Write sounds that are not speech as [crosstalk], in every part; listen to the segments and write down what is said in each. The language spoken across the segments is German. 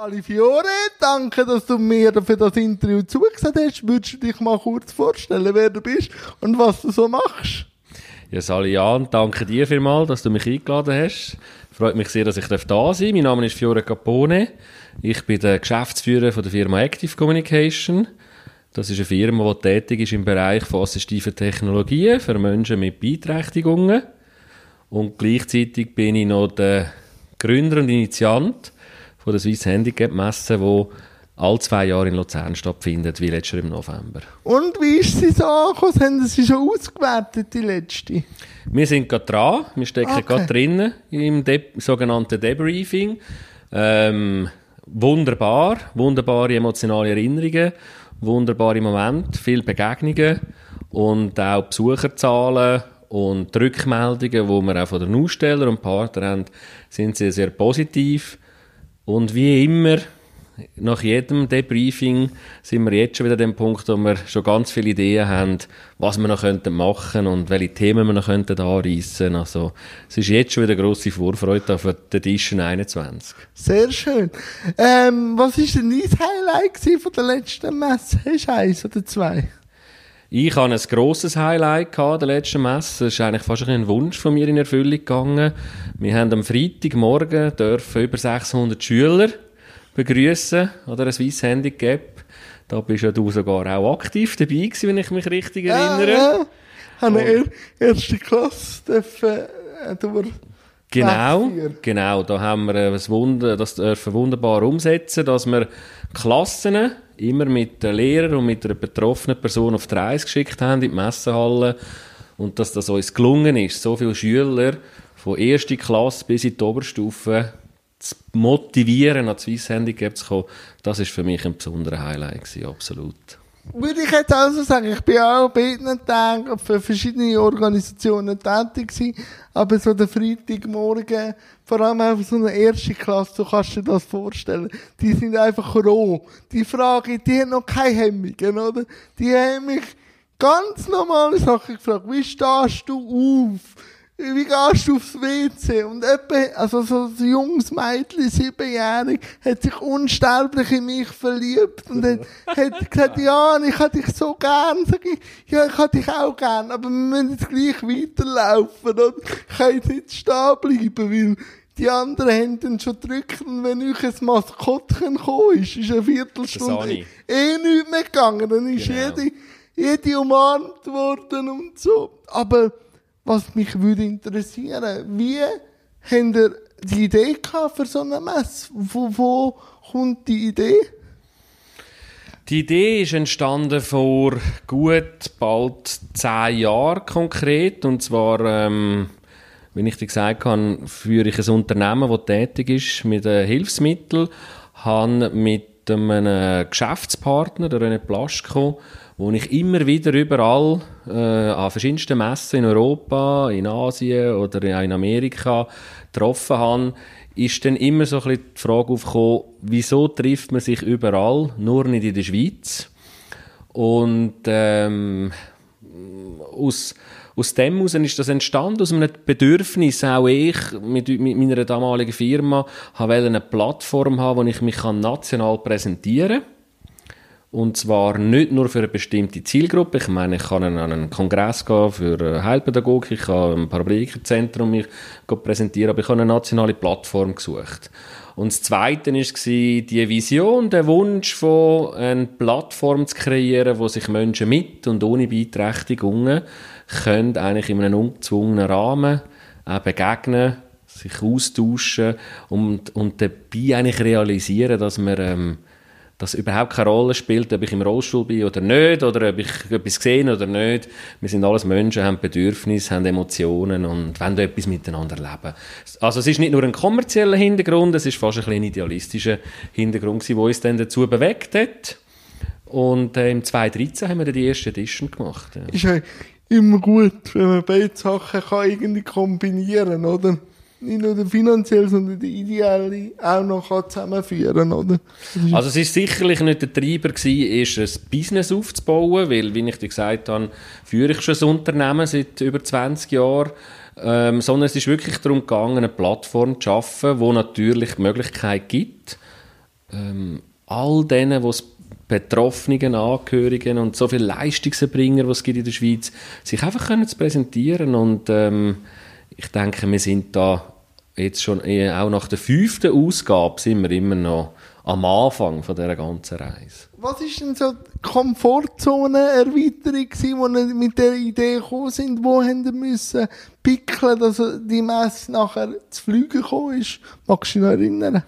Ali Fiore, danke, dass du mir für das Interview zugesagt hast. Würdest du dich mal kurz vorstellen, wer du bist und was du so machst? Ja, Sali Jan, danke dir vielmals, dass du mich eingeladen hast. Freut mich sehr, dass ich da sein darf. Mein Name ist Fiore Capone. Ich bin der Geschäftsführer von der Firma Active Communication. Das ist eine Firma, die tätig ist im Bereich von assistiven Technologien für Menschen mit Beeinträchtigungen. Und gleichzeitig bin ich noch der Gründer und Initiant von der Swiss Handicap Messe, die alle zwei Jahre in Luzern stattfindet, wie letztes Jahr im November. Und wie ist sie so angekommen? Haben sie schon ausgewertet, die letzte? Wir sind gerade dran. Wir stecken okay. gerade drinnen im De sogenannten Debriefing. Ähm, wunderbar, wunderbare emotionale Erinnerungen, wunderbare Momente, viele Begegnungen und auch Besucherzahlen und die Rückmeldungen, die wir auch von den Ausstellern und Partnern haben, sind sehr, sehr positiv. Und wie immer, nach jedem Debriefing sind wir jetzt schon wieder an dem Punkt, wo wir schon ganz viele Ideen haben, was wir noch könnten machen und welche Themen wir noch könnten anreissen. Also, es ist jetzt schon wieder eine grosse Vorfreude auf die Edition 21. Sehr schön. Ähm, was war denn dein Highlight von der letzten Messe? Hast du eins oder zwei? Ich hatte ein grosses Highlight der letzten Messe. Es ist eigentlich fast ein Wunsch von mir in Erfüllung gegangen. Wir haben am Freitagmorgen dürfen über 600 Schüler begrüßen oder ein Swiss Handicap. Da bist ja du sogar auch aktiv dabei gewesen, wenn ich mich richtig erinnere. Ja, ja. Habe eine erste Klasse dürfen, äh, durch Genau, genau. Da haben wir äh, das, Wunder, das dürfen wunderbar umsetzen, dass wir Klassen immer mit den Lehrern und mit einer betroffenen Person auf die Reise geschickt haben in die Messehalle und dass das uns gelungen ist, so viele Schüler von erster Klasse bis in die Oberstufe zu motivieren, an Swiss Handicap zu kommen, das ist für mich ein besonderer Highlight gewesen, absolut würde ich jetzt also sagen, ich bin auch bei beiden Tagen für verschiedene Organisationen tätig gewesen, aber so der Freitagmorgen, vor allem einfach so eine erste Klasse, so kannst du dir das vorstellen, die sind einfach roh. Die Frage, die haben noch keine Hemmungen, oder? Die haben mich ganz normale Sachen gefragt. Wie stehst du auf? Wie gehst du aufs WC? Und etwa, also so ein junges Mädchen, siebenjährig, hat sich unsterblich in mich verliebt und hat, hat gesagt, ja, ich hätte dich so gern. Sag ich, ja, ich hätte dich auch gern, aber wir müssen jetzt gleich weiterlaufen und ich kann jetzt nicht stehen bleiben, weil die anderen haben dann schon drückt und wenn ich ein Maskottchen gekommen ist, ist eine Viertelstunde eh nichts mehr gegangen, dann ist genau. jede, jede umarmt worden und so. Aber, was mich würde interessieren, wie habt ihr die Idee gehabt für so eine Messe? Wo, wo kommt die Idee? Die Idee ist entstanden vor gut bald zehn Jahren konkret. Und zwar, ähm, wie ich dir gesagt habe, führe ich ein Unternehmen, das tätig ist mit Hilfsmitteln, habe mit einem Geschäftspartner, der René Plaschko, wo ich immer wieder überall äh, an verschiedensten Messen in Europa, in Asien oder in Amerika getroffen habe, ist dann immer so ein bisschen die Frage aufgekommen, wieso trifft man sich überall, nur nicht in der Schweiz? Und ähm, aus, aus dem heraus ist das entstanden, aus einem Bedürfnis, auch ich mit, mit meiner damaligen Firma, wollte eine Plattform haben, wo ich mich national präsentieren kann und zwar nicht nur für eine bestimmte Zielgruppe. Ich meine, ich kann an einen Kongress gehen für Heilpädagogik, ich kann ein Parablikezentrum mich präsentieren, aber ich habe eine nationale Plattform gesucht. Und das Zweite war die Vision, der Wunsch von eine Plattform zu kreieren, wo sich Menschen mit und ohne Beeinträchtigungen können eigentlich in einem ungezwungenen Rahmen begegnen, sich austauschen und, und dabei eigentlich realisieren, dass wir ähm, das überhaupt keine Rolle spielt, ob ich im Rollstuhl bin oder nicht, oder ob ich etwas sehe oder nicht. Wir sind alles Menschen, haben Bedürfnisse, haben Emotionen und wollen etwas miteinander leben. Also es ist nicht nur ein kommerzieller Hintergrund, es ist fast ein, bisschen idealistischer Hintergrund, der uns dann dazu bewegt hat. Und äh, im 2013 haben wir dann die erste Edition gemacht. Ja. Ist ja immer gut, wenn man beide Sachen kann irgendwie kombinieren kann, oder? Nicht nur finanziell, sondern die ideelle auch noch zusammenführen oder? Also es ist sicherlich nicht der Treiber gewesen, ist ein Business aufzubauen, weil, wie ich dir gesagt habe, führe ich schon ein Unternehmen seit über 20 Jahren, ähm, sondern es ist wirklich darum gegangen, eine Plattform zu schaffen, wo natürlich die Möglichkeit gibt, ähm, all denen, die Betroffenen, Angehörigen und so viele Leistungserbringer, die es gibt in der Schweiz, sich einfach können zu präsentieren und ähm, ich denke, wir sind da jetzt schon äh, auch nach der fünften Ausgabe sind wir immer noch am Anfang von dieser ganzen Reise. Was ist denn so die Komfortzone-Erweiterung wo ihr mit der Idee gekommen sind? Wo haben ihr müssen pickeln, dass die Messe nachher zu fliegen gekommen ist? Magst du dich noch erinnern?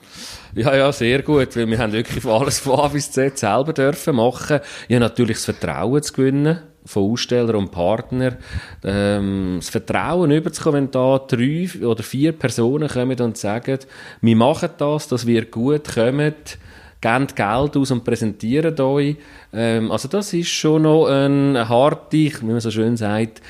Ja, ja, sehr gut, weil wir haben wirklich alles von A bis Z selber dürfen machen. Ja, natürlich das Vertrauen zu gewinnen von Aussteller und Partner, ähm, das Vertrauen überzukommen, wenn da drei oder vier Personen kommen und sagen, wir machen das, dass wir gut kommen, gebt Geld aus und präsentieren euch. Ähm, also das ist schon noch eine harte, wie man so schön sagt,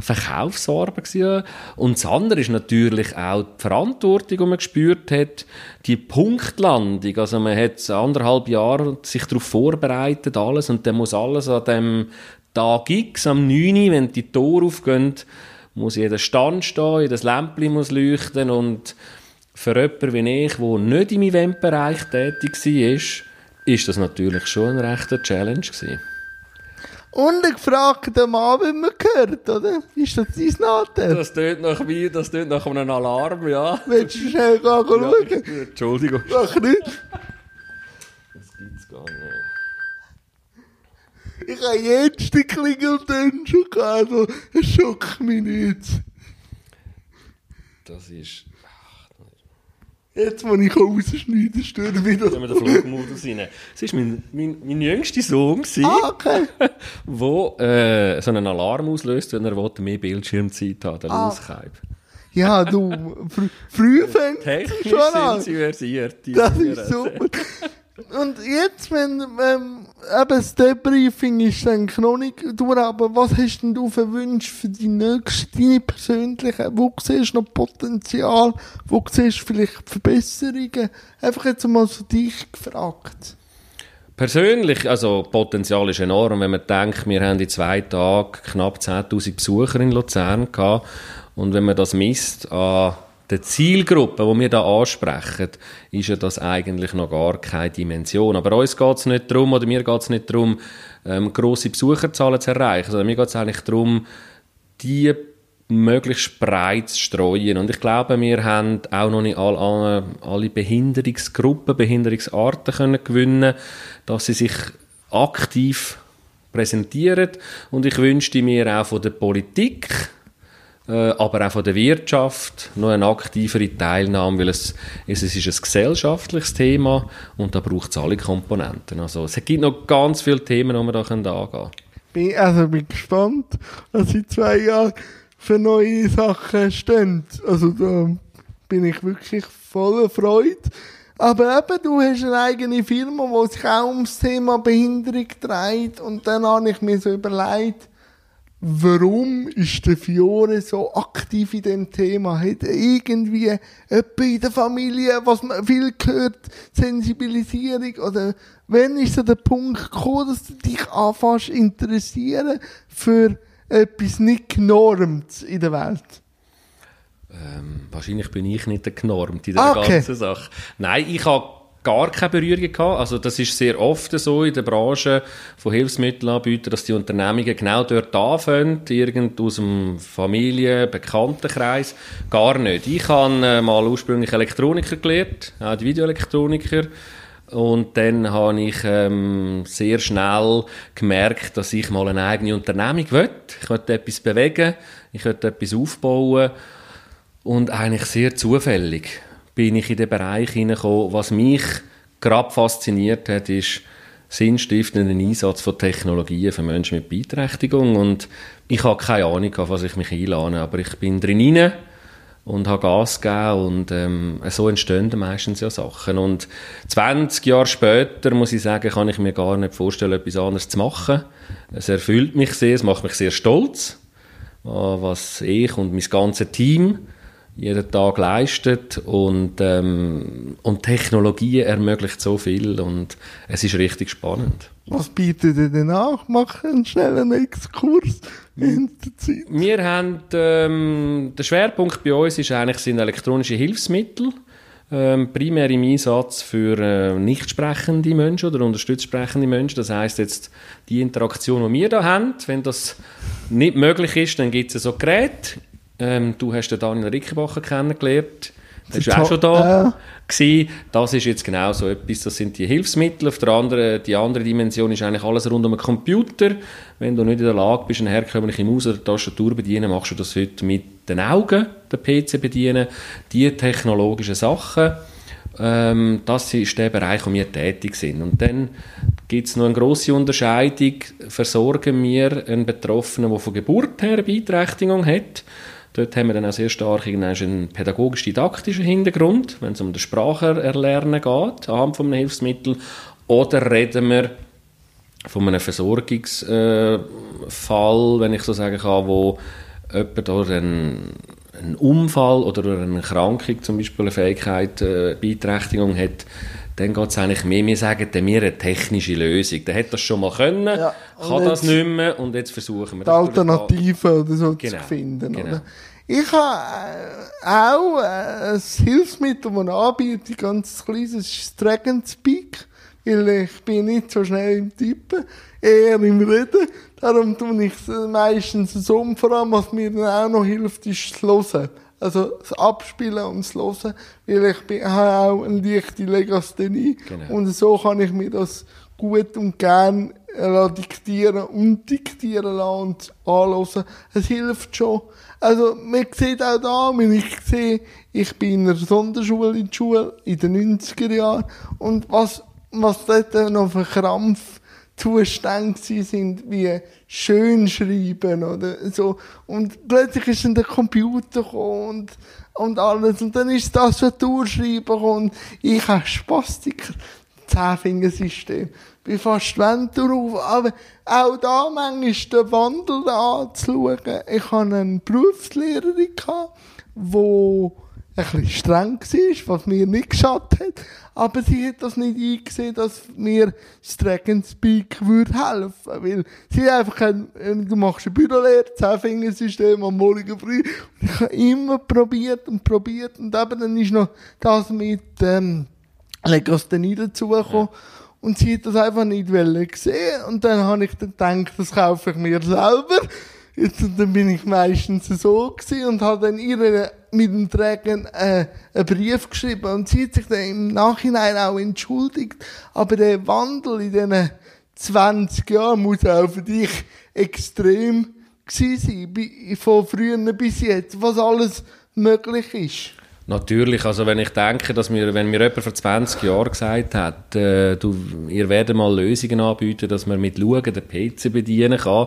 Verkaufsarbeit gewesen. Und das andere ist natürlich auch die Verantwortung, die man gespürt hat, die Punktlandung. Also man hat anderthalb Jahre sich darauf vorbereitet, alles, und dann muss alles an dem Tag X am 9 wenn die Tore aufgehen, muss jeder Stand stehen, jedes Lämpchen muss leuchten und für jemanden wie ich, der nicht im Eventbereich tätig war, ist das natürlich schon ein rechter Challenge gewesen. Und ich frage den Mann, wie man gehört, oder? Ist das dein Nadel? Das tönt nach wie, das tönt nach einem Alarm, ja. Willst du schnell gehen, Ja, schauen? Entschuldigung. Mach nicht. Ich habe jetzt die Klingeltöne schon gehabt, also es schockt mich nicht. Das ist... Jetzt, wo ich rausschneiden, stören wieder. Wenn wir den Flugmodus rein. Es war mein, mein, mein jüngster Sohn, der Ah, okay. [laughs] wo, äh, so einen Alarm auslöst, wenn er will, mehr Bildschirmzeit hat, der Ah. Ja, du, fr früh fängt schon sind an. sie versiert. die Das ist super. [laughs] Und jetzt, wenn, ähm, eben das Debriefing ist noch nicht durch, aber was hast denn du für Wünsche für die nächste, deine persönliche? Wo siehst du noch Potenzial? Wo siehst du vielleicht Verbesserungen? Einfach jetzt mal so dich gefragt. Persönlich, also Potenzial ist enorm, wenn man denkt, wir haben in zwei Tagen knapp 10'000 Besucher in Luzern gehabt und wenn man das misst an der Zielgruppe, die wir da ansprechen, ist ja das eigentlich noch gar keine Dimension. Aber uns geht es nicht darum, oder mir geht es nicht darum, ähm, grosse Besucherzahlen zu erreichen, sondern mir geht es eigentlich darum, die möglichst breit zu streuen. Und ich glaube, wir haben auch noch nicht alle, alle, alle Behinderungsgruppen, Behinderungsarten können gewinnen, dass sie sich aktiv präsentieren. Und ich wünschte mir auch von der Politik, aber auch von der Wirtschaft noch eine aktivere Teilnahme, weil es, es, es ist ein gesellschaftliches Thema und da braucht es alle Komponenten. Also es gibt noch ganz viele Themen, die wir da angehen können. Also bin gespannt, was in zwei Jahren für neue Sachen stehen. Also da bin ich wirklich voller Freude. Aber eben, du hast eine eigene Firma, die sich auch ums Thema Behinderung dreht. Und dann habe ich mir so überlegt, warum ist der Fiore so aktiv in dem Thema? Hat er irgendwie jemand in der Familie, was man viel hört, Sensibilisierung? Oder wann ist so der Punkt gekommen, dass du dich anfängst interessieren für etwas nicht genormtes in der Welt? Ähm, wahrscheinlich bin ich nicht der genormt in der Ah, okay. ganzen Sache. Nein, ich habe gar keine Berührung gehabt. Also das ist sehr oft so in der Branche von Hilfsmittelanbietern, dass die Unternehmungen genau dort anfangen, irgend aus dem Familien-, Bekanntenkreis. Gar nicht. Ich habe äh, mal ursprünglich Elektroniker gelernt, auch die Videoelektroniker. Und dann habe ich ähm, sehr schnell gemerkt, dass ich mal eine eigene Unternehmung will. Ich möchte etwas bewegen, ich möchte etwas aufbauen. Und eigentlich sehr zufällig bin ich in den Bereich hineingekommen. Was mich gerade fasziniert hat, ist sinnstiftender Einsatz von Technologien für Menschen mit Beeinträchtigung. Und ich habe keine Ahnung, auf was ich mich einlade, aber ich bin drin rein und habe Gas gegeben und ähm, so entstehen meistens ja Sachen. Und 20 Jahre später, muss ich sagen, kann ich mir gar nicht vorstellen, etwas anderes zu machen. Es erfüllt mich sehr, es macht mich sehr stolz, äh, was ich und mein ganzes Team jeden Tag leistet und, ähm, und Technologie ermöglicht so viel und es ist richtig spannend. Was bietet ihr denn an? Mach einen schnellen Exkurs in der Zeit. Wir haben, ähm, der Schwerpunkt bei uns ist eigentlich sind elektronische Hilfsmittel ähm, primär im Einsatz für äh, nicht sprechende Menschen oder unterstützt sprechende Menschen. Das heißt jetzt die Interaktion, die wir da haben, wenn das nicht möglich ist, dann gibt es so Geräte. Ähm, du hast den Daniel Rickenbacher kennengelernt. Der war auch schon da. Gewesen. Das ist jetzt genau so etwas, das sind die Hilfsmittel. Auf der anderen, die andere Dimension ist eigentlich alles rund um den Computer. Wenn du nicht in der Lage bist, eine herkömmliche Maus oder Tastatur bedienen, machst du das heute mit den Augen, den PC bedienen, die technologischen Sachen. Ähm, das ist der Bereich, wo wir tätig sind. Und dann gibt es noch eine grosse Unterscheidung. Versorgen wir einen Betroffenen, der von Geburt her eine Beeinträchtigung hat, Dort haben wir dann auch sehr stark einen pädagogisch-didaktischen Hintergrund, wenn es um das Spracherlernen geht, anhand von einem Hilfsmittel. Oder reden wir von einem Versorgungsfall, äh, wenn ich so sagen kann, wo jemand durch einen, einen Unfall oder durch eine Erkrankung, zum Beispiel eine Fähigkeit, äh, Beeinträchtigung hat, dann geht es eigentlich mehr, wir sagen dann wir eine technische Lösung. Der hat das schon mal können, ja, kann das nicht mehr und jetzt versuchen wir die Alternative oder so genau, zu finden. Genau. Oder? Ich habe äh, auch äh, ein Hilfsmittel, das anbiete, ganz kleines, das ist Dragon Speak, weil ich bin nicht so schnell im Tippen, eher im Reden. Darum tue ich es meistens so, vor allem, was mir dann auch noch hilft, ist das Hören. Also das Abspielen und das Hören, weil ich bin, habe auch eine leichte Legasthenie genau. und so kann ich mir das gut und gern diktieren und diktieren lassen und anhören. Es hilft schon. Also, man sieht auch da, wenn ich sehe, ich bin in einer Sonderschule in der Schule in den 90er Jahren und was, was dort noch für Krampfzustände sind, wie schön schreiben oder so. Und plötzlich ist dann der Computer gekommen und, und alles. Und dann ist das Tastaturschreiben und ich habe Spastiker. Zehnfingersystem. Bin fast wend drauf. Aber auch da manchmal den Wandel anzuschauen. Ich hatte eine Berufslehrerin, die ein bisschen streng war, was mir nicht geschadet hat. Aber sie hat das nicht eingesehen, dass mir das Dragon Speak würde helfen. Weil sie einfach, du machst ein Bürolehre, Zehnfingersystem am Morgen früh. Und ich habe immer probiert und probiert. Und eben dann ist noch das mit, ähm, Legasthenie dazugekommen. Ja. Und sie hat das einfach nicht gesehen. Und dann habe ich dann gedacht, das kaufe ich mir selber. Jetzt, und dann bin ich meistens so gewesen und habe dann ihr mit dem Träger äh, einen Brief geschrieben. Und sie hat sich dann im Nachhinein auch entschuldigt. Aber der Wandel in diesen 20 Jahren muss auch für dich extrem gewesen sein. Von früher bis jetzt, was alles möglich ist. Natürlich, also wenn ich denke, dass mir, wenn mir jemand vor 20 Jahren gesagt hat, äh, du, ihr werdet mal Lösungen anbieten, dass man mit Schauen den PC bedienen kann,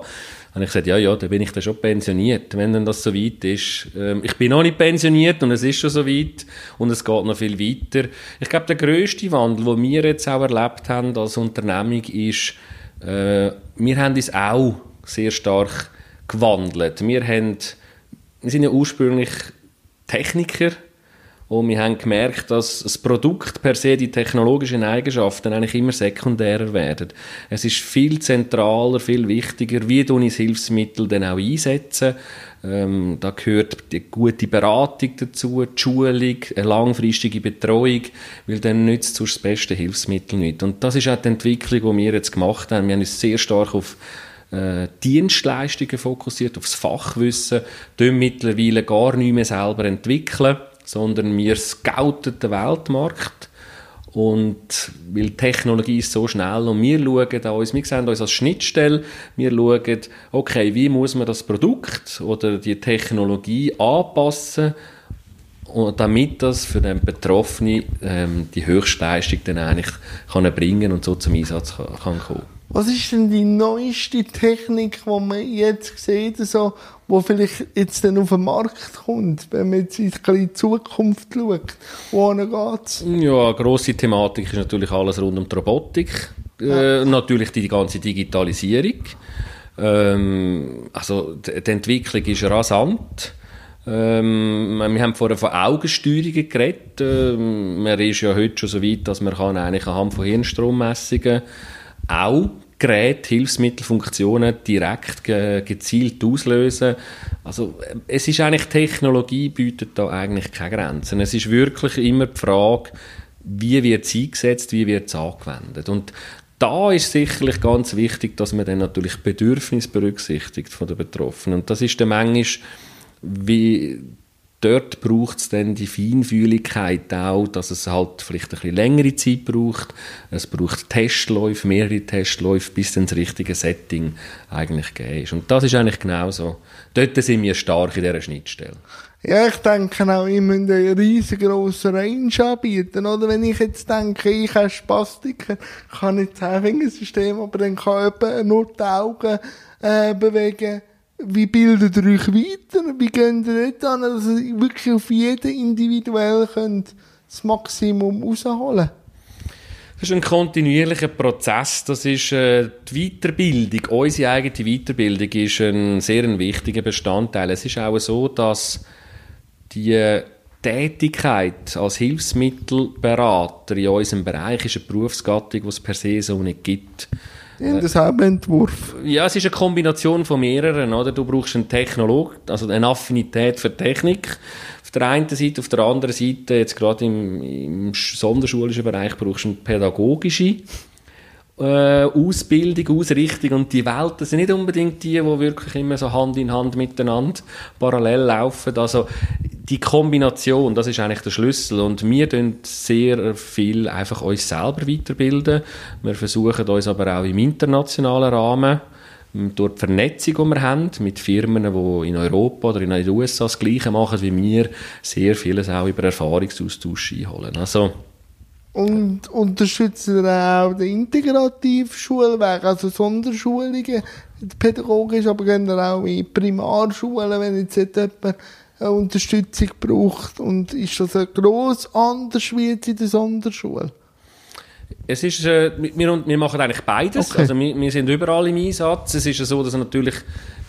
habe ich gesagt, ja, ja, dann bin ich dann schon pensioniert, wenn dann das so weit ist. Ähm, ich bin noch nicht pensioniert und es ist schon so weit und es geht noch viel weiter. Ich glaube, der grösste Wandel, den wir jetzt auch erlebt haben als Unternehmung, ist, äh, wir haben uns auch sehr stark gewandelt. Wir, haben, wir sind ja ursprünglich Techniker, und wir haben gemerkt, dass das Produkt per se, die technologischen Eigenschaften eigentlich immer sekundärer werden. Es ist viel zentraler, viel wichtiger, wie du das Hilfsmittel dann auch einsetzen. Ähm, da gehört die gute Beratung dazu, die Schulung, eine langfristige Betreuung, weil dann nützt es das beste Hilfsmittel nicht. Und das ist auch die Entwicklung, die wir jetzt gemacht haben. Wir haben uns sehr stark auf äh, Dienstleistungen fokussiert, aufs Fachwissen, tun mittlerweile gar nicht mehr selber entwickeln sondern wir scouten den Weltmarkt und weil die Technologie ist so schnell und wir schauen uns, wir sehen uns als Schnittstelle, wir schauen, okay, wie muss man das Produkt oder die Technologie anpassen, damit das für den Betroffenen ähm, die Höchstleistung dann eigentlich kann bringen und so zum Einsatz kann, kann kommen. Was ist denn die neueste Technik, die man jetzt sieht, so, wo vielleicht jetzt dann auf den Markt kommt, wenn man jetzt in die Zukunft schaut? Wohin geht's? Ja, eine grosse Thematik ist natürlich alles rund um die Robotik. Ja. Äh, natürlich die ganze Digitalisierung. Ähm, also die, die Entwicklung ist rasant. Ähm, wir haben vorher von Augensteuerungen geredet. Ähm, man ist ja heute schon so weit, dass man kann eigentlich anhand von Hirnstrommessungen auch Geräte, Hilfsmittel, Funktionen direkt ge gezielt auslösen. Also es ist eigentlich, Technologie bietet da eigentlich keine Grenzen. Es ist wirklich immer die Frage, wie wird es eingesetzt, wie wird es angewendet. Und da ist sicherlich ganz wichtig, dass man dann natürlich Bedürfnis berücksichtigt von den Betroffenen. Und das ist dann manchmal, wie dort braucht es dann die Feinfühligkeit auch, dass es halt vielleicht ein bisschen längere Zeit braucht. Es braucht Testläufe, mehrere Testläufe, bis dann das richtige Setting eigentlich gegeben ist. Und das ist eigentlich genau so. Dort sind wir stark in dieser Schnittstelle. Ja, ich denke auch, ich müsste einen riesengroßen Range anbieten. Oder wenn ich jetzt denke, ich habe Spastiker, kann ich das Fingersystem, aber dann kann jemand nur die Augen äh, bewegen. Wie bildet ihr euch weiter? Wie geht ihr dort an, dass ihr wirklich auf jeden individuell könnt das Maximum rausholen das ist ein kontinuierlicher Prozess. Das ist äh, die Weiterbildung, unsere eigene Weiterbildung ist ein sehr wichtiger Bestandteil. Es ist auch so, dass die Tätigkeit als Hilfsmittelberater in unserem Bereich ist eine Berufsgattung, die es per se so nicht gibt. Derselben Entwurf. Ja, es ist eine Kombination von mehreren. Oder? Du brauchst einen Technolog, also eine Affinität für Technik. Auf der einen Seite, auf der anderen Seite, jetzt gerade im, im sonderschulischen Bereich, brauchst du eine pädagogische äh, Ausbildung, Ausrichtung und die Welten sind nicht unbedingt die, die wirklich immer so Hand in Hand miteinander parallel laufen. Also die Kombination, das ist eigentlich der Schlüssel und wir tun sehr viel einfach uns selber weiterbilden. Wir versuchen uns aber auch im internationalen Rahmen durch die Vernetzung, die wir haben, mit Firmen, die in Europa oder in den USA das Gleiche machen wie wir, sehr vieles auch über Erfahrungsaustausch einholen. Also, und unterstützen auch den Integrativschulweg, also Sonderschulungen, pädagogisch, aber gehen auch in Primarschulen, wenn jetzt jemand eine Unterstützung braucht. Und ist das ein gross anders wie jetzt in der Sonderschule? Es ist, äh, wir, wir machen eigentlich beides. Okay. Also wir, wir, sind überall im Einsatz. Es ist ja so, dass natürlich,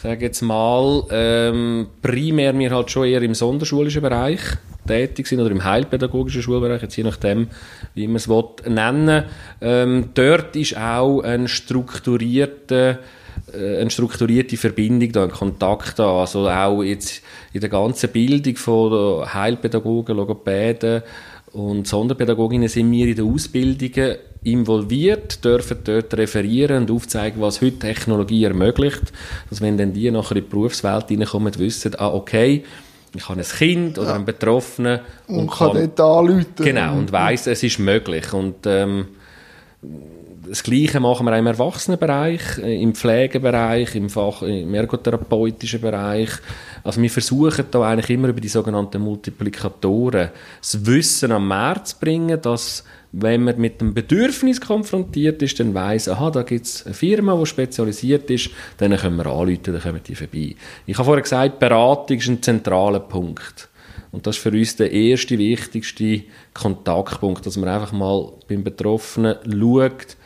sage jetzt mal, ähm, primär wir halt schon eher im sonderschulischen Bereich tätig sind oder im heilpädagogischen Schulbereich, jetzt je nachdem, wie man es nennen ähm, Dort ist auch ein strukturierter äh, eine strukturierte Verbindung, ein Kontakt da. Also auch jetzt in der ganzen Bildung von Heilpädagogen, Logopäden und Sonderpädagoginnen sind wir in den Ausbildungen involviert, dürfen dort referieren und aufzeigen, was heute Technologie ermöglicht. Dass wenn dann die nachher in die Berufswelt reinkommen, wissen, ah, okay, ich habe ein Kind oder ja. einen Betroffenen und, und kann, kann dort anrufen. Genau, und weiss, es ist möglich. Und ähm, das Gleiche machen wir auch im Erwachsenenbereich, äh, im Pflegebereich, im, Fach, im ergotherapeutischen Bereich. Also wir versuchen da eigentlich immer über die sogenannten Multiplikatoren das Wissen am Markt zu bringen, dass wenn man mit dem Bedürfnis konfrontiert ist, dann weiss, aha, da gibt es eine Firma, die spezialisiert ist, dann können wir anrufen, dann kommen die vorbei. Ich habe vorher gesagt, Beratung ist ein zentraler Punkt. Und das ist für uns der erste, wichtigste Kontaktpunkt, dass man einfach mal beim Betroffenen schaut,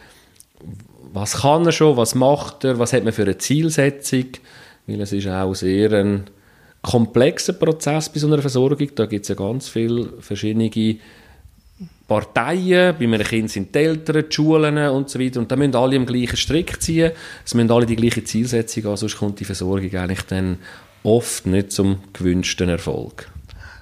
was kann er schon, was macht er, was hat man für eine Zielsetzung, weil es ist auch sehr ein komplexer Prozess bei so einer Versorgung, da gibt es ja ganz viele verschiedene Parteien, bei einem Kind sind die Eltern, die Schulen und so weiter und da müssen alle am gleichen Strick ziehen, es müssen alle die gleiche Zielsetzung haben, sonst kommt die Versorgung eigentlich dann oft nicht zum gewünschten Erfolg.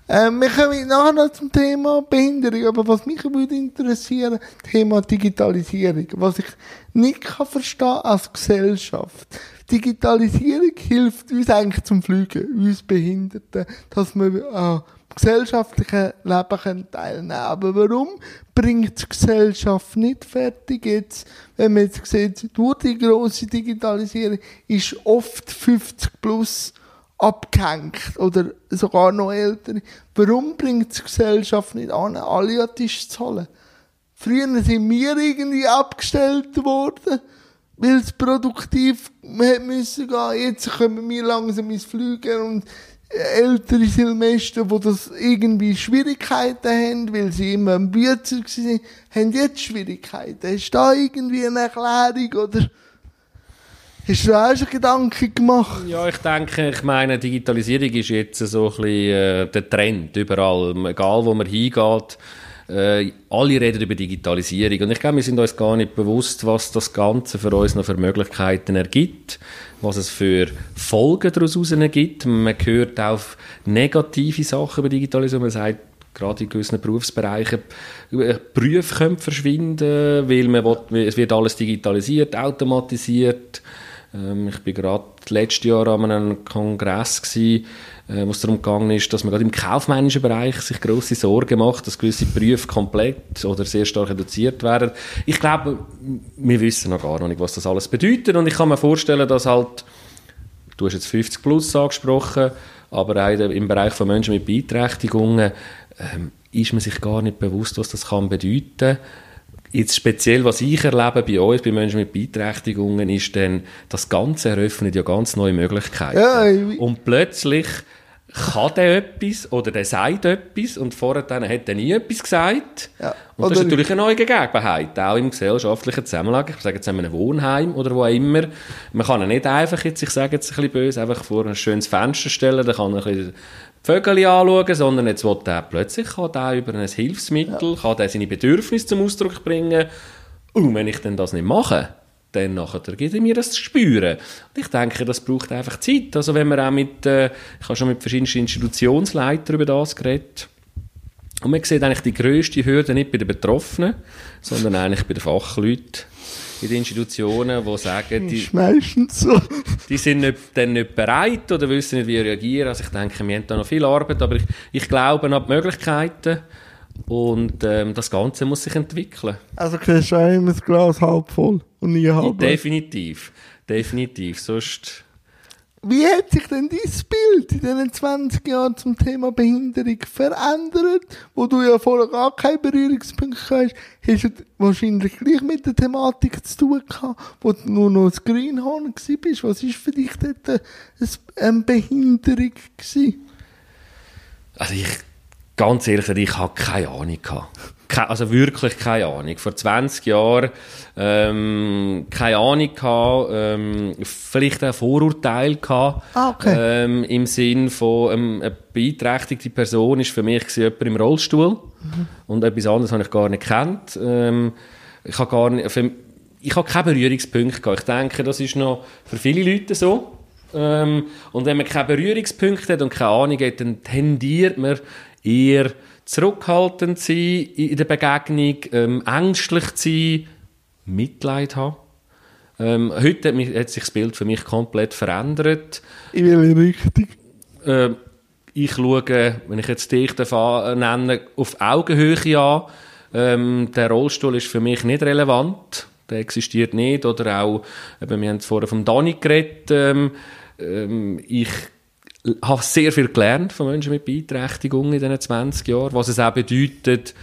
Ähm, wir kommen nachher noch zum Thema Behinderung, aber was mich würde interessieren, Thema Digitalisierung. Was ich nicht kann verstehen als Gesellschaft. Digitalisierung hilft uns eigentlich zum Fliegen, uns Behinderten, dass wir an gesellschaftlichen Leben teilnehmen können. Aber warum bringt die Gesellschaft nicht fertig jetzt, wenn man jetzt sieht, durch die grosse Digitalisierung ist oft 50 plus abgehängt oder sogar noch ältere. Warum bringt die Gesellschaft nicht an, alle an Tisch zu holen? Früher sind wir irgendwie abgestellt worden, weil es produktiv müssen gehen. Jetzt kommen wir langsam ins Flügen und ältere Silmester, die das irgendwie Schwierigkeiten haben, weil sie immer am Bützer waren, haben jetzt Schwierigkeiten. Hast du da irgendwie eine Erklärung oder? Hast du auch schon Gedanken gemacht? Ja, ich denke, ich meine, Digitalisierung ist jetzt so ein bisschen äh, der Trend überall. Egal, wo man hingeht, Äh, alle reden über Digitalisierung und ich glaube, wir sind uns gar nicht bewusst, was das Ganze für uns noch für Möglichkeiten ergibt, was es für Folgen daraus ergibt. Man hört auch negative Sachen über Digitalisierung, man sagt, gerade in gewissen Berufsbereichen äh, Berufe können verschwinden, weil man will, es wird alles digitalisiert, automatisiert. Ähm, ich bin gerade letztes Jahr an einem Kongress gewesen, äh, wo darum gegangen ist, dass man gerade im kaufmännischen Bereich sich große Sorgen macht, dass gewisse Berufe komplett oder sehr stark reduziert werden. Ich glaube, wir wissen noch gar nicht, was das alles bedeutet und ich kann mir vorstellen, dass halt, du hast jetzt 50 plus angesprochen, aber auch im Bereich von Menschen mit Beeinträchtigungen ähm, ist man sich gar nicht bewusst, was das kann bedeuten Jetzt speziell, was ich erlebe bei uns, bei Menschen mit Beeinträchtigungen, ist dann, das Ganze eröffnet ja ganz neue Möglichkeiten. Ja, und plötzlich kann der etwas oder der sagt etwas und vorher dann hat er nie etwas gesagt. Ja. Und das ist natürlich eine neue Gegebenheit, auch im gesellschaftlichen Zusammenhang. Ich sage jetzt in einem Wohnheim oder wo auch immer. Man kann ihn nicht einfach jetzt, ich sage jetzt ein bisschen böse, einfach vor ein schönes Fenster stellen, dann kann ein bisschen Vögel anschauen, sondern jetzt will er plötzlich kann der über ein Hilfsmittel, ja. kann der seine Bedürfnisse zum Ausdruck bringen. Und wenn ich denn das nicht mache, dann nachher gibt er mir das zu spüren. Und ich denke, das braucht einfach Zeit. Also wenn man auch mit, äh, ich habe schon mit verschiedenen Institutionsleitern über das geredet, und man sieht eigentlich die grösste Hürde nicht bei den Betroffenen, sondern eigentlich bei den Fachleuten in den Institutionen, die sagen, die, so. die sind nicht, dann nicht bereit oder wissen nicht, wie reagieren. Also ich denke, wir haben da noch viel Arbeit, aber ich, ich glaube an die Möglichkeiten und ähm, das Ganze muss sich entwickeln. Also kriegst du immer das Glas halb voll und nie halb Definitiv, definitiv. Sonst... Wie hat sich denn dein Bild in diesen 20 Jahren zum Thema Behinderung verändert? Wo du ja vorher gar keine Berührungspunkte hast, hast du wahrscheinlich gleich mit der Thematik zu tun gehabt, wo du nur noch ein Greenhorn bist. Was war für dich dort eine Behinderung gewesen? Also ich ganz ehrlich ich habe keine Ahnung gehabt. Also wirklich keine Ahnung. Vor 20 Jahren ähm, keine Ahnung gehabt, ähm, vielleicht ein Vorurteil gehabt, ah, okay. ähm, im Sinn von ähm, eine beeinträchtigte Person ist für mich jemand im Rollstuhl mhm. und etwas anderes habe ich gar nicht kennt. Ähm, ich habe gar nicht, für, ich habe keine Berührungspunkte gehabt. Ich denke, das ist noch für viele Leute so. Ähm, und wenn man keine Berührungspunkte hat und keine Ahnung hat, dann tendiert man eher zurückhaltend sein in der Begegnung, ähm, ängstlich sein, Mitleid haben. Ähm, heute hat, mich, hat, sich das Bild für mich komplett verändert. In welche Richtung? Ähm, ich schaue, wenn ich jetzt dich nenne, auf Augenhöhe an. Ähm, der Rollstuhl ist für mich nicht relevant. Der existiert nicht. Oder auch, eben, wir haben vorher vom Dani geredet. Ähm, ähm, ich habe sehr viel gelernt von Menschen mit Beeinträchtigungen in diesen 20 Jahren, was es auch bedeutet,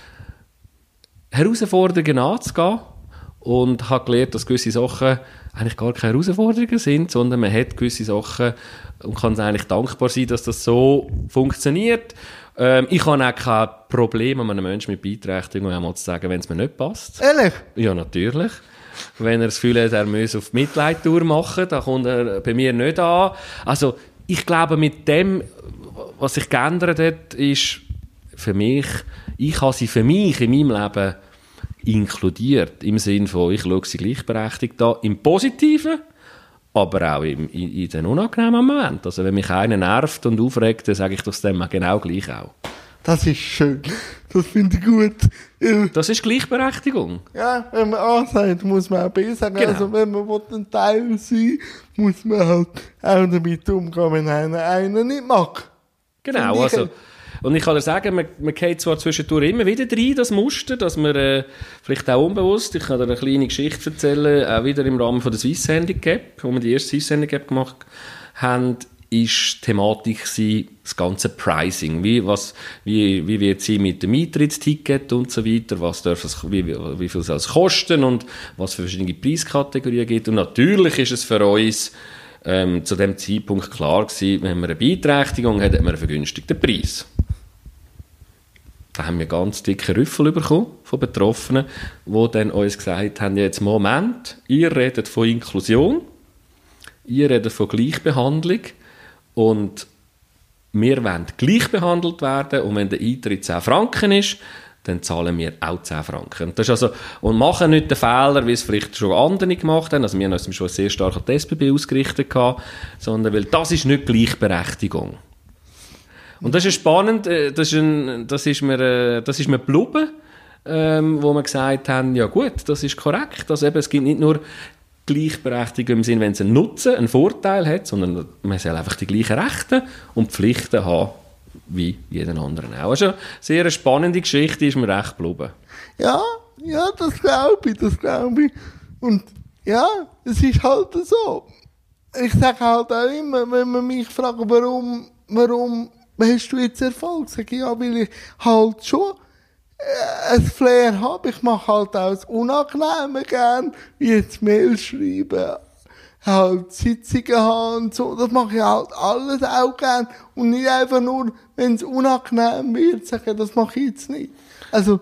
Herausforderungen anzugehen und habe gelernt, dass gewisse Sachen eigentlich gar keine Herausforderungen sind, sondern man hat gewisse Sachen und kann eigentlich dankbar sein, dass das so funktioniert. Ähm, ich habe auch kein Problem, einem Menschen mit Beeinträchtigung einmal zu sagen, wenn es mir nicht passt. Ehrlich? Ja, natürlich. Wenn er das Gefühl hat, er müsse auf Mitleidtour machen, dann kommt er bei mir nicht an. Also, ich glaube, mit dem, was sich geändert hat, ist für mich, ich habe sie für mich in meinem Leben inkludiert. Im Sinne von, ich schaue sie gleichberechtigt an, im Positiven, aber auch im, in, in den unangenehmen Momenten. Also wenn mich einer nervt und aufregt, dann sage ich das dem genau gleich auch. Das ist schön. Das finde ich gut. Das ist Gleichberechtigung. Ja, wenn man A sagt, muss man auch B sagen. Genau. Also wenn man ein Teil sein muss man halt auch damit umgehen, wenn einer einen nicht mag. Genau, also... Und ich kann dir sagen, man, man geht zwar zwischendurch immer wieder rein, das Muster, dass man äh, vielleicht auch unbewusst, ich kann dir eine kleine Geschichte erzählen, auch wieder im Rahmen von der Swiss Handicap, wo wir die erste Swiss Handicap gemacht haben, ist die Thematik das ganze Pricing. Wie, was, wie, wie wird sie mit dem Eintrittsticket und so weiter, was darf es, wie, wie viel soll es kosten und was für verschiedene Preiskategorien gibt. Und natürlich ist es für uns ähm, zu dem Zeitpunkt klar gewesen, wenn man eine Beeinträchtigung hat, hat man einen vergünstigten Preis. Da haben wir ganz dicke Rüffel bekommen von Betroffenen, die dann uns gesagt haben, jetzt Moment, ihr redet von Inklusion, ihr redet von Gleichbehandlung, und wir wollen gleich behandelt werden und wenn der Eintritt 10 Franken ist, dann zahlen wir auch 10 Franken. Und, das ist also, und machen nicht den Fehler, wie es vielleicht schon andere gemacht haben, also wir haben uns schon sehr stark an die SBB ausgerichtet gehabt, sondern weil das ist nicht Gleichberechtigung. Und das ist spannend, äh, das ist, ein, das ist mir, äh, das ist mir geblieben, ähm, wo wir gesagt haben, ja gut, das ist korrekt, also eben, es gibt nicht nur Gleichberechtigung im Sinn, wenn es einen Nutzen, einen Vorteil hat, sondern man soll einfach die gleichen Rechte und Pflichten haben, wie jeden anderen auch. Also eine sehr spannende Geschichte, ist mir recht geblieben. Ja, ja, das glaube ich, das glaube ich. Und ja, es ist halt so. Ich sage halt auch immer, wenn man mich fragt, warum, warum hast du jetzt Erfolg? Sage ich, ja, weil ich halt schon ein Flair habe. Ich mache halt auch das Unangenehme gern, wie jetzt Mail schreiben, halt Sitzungen haben und so. Das mache ich halt alles auch gern. Und nicht einfach nur, wenn es unangenehm wird, sagen, das mache ich jetzt nicht. Also,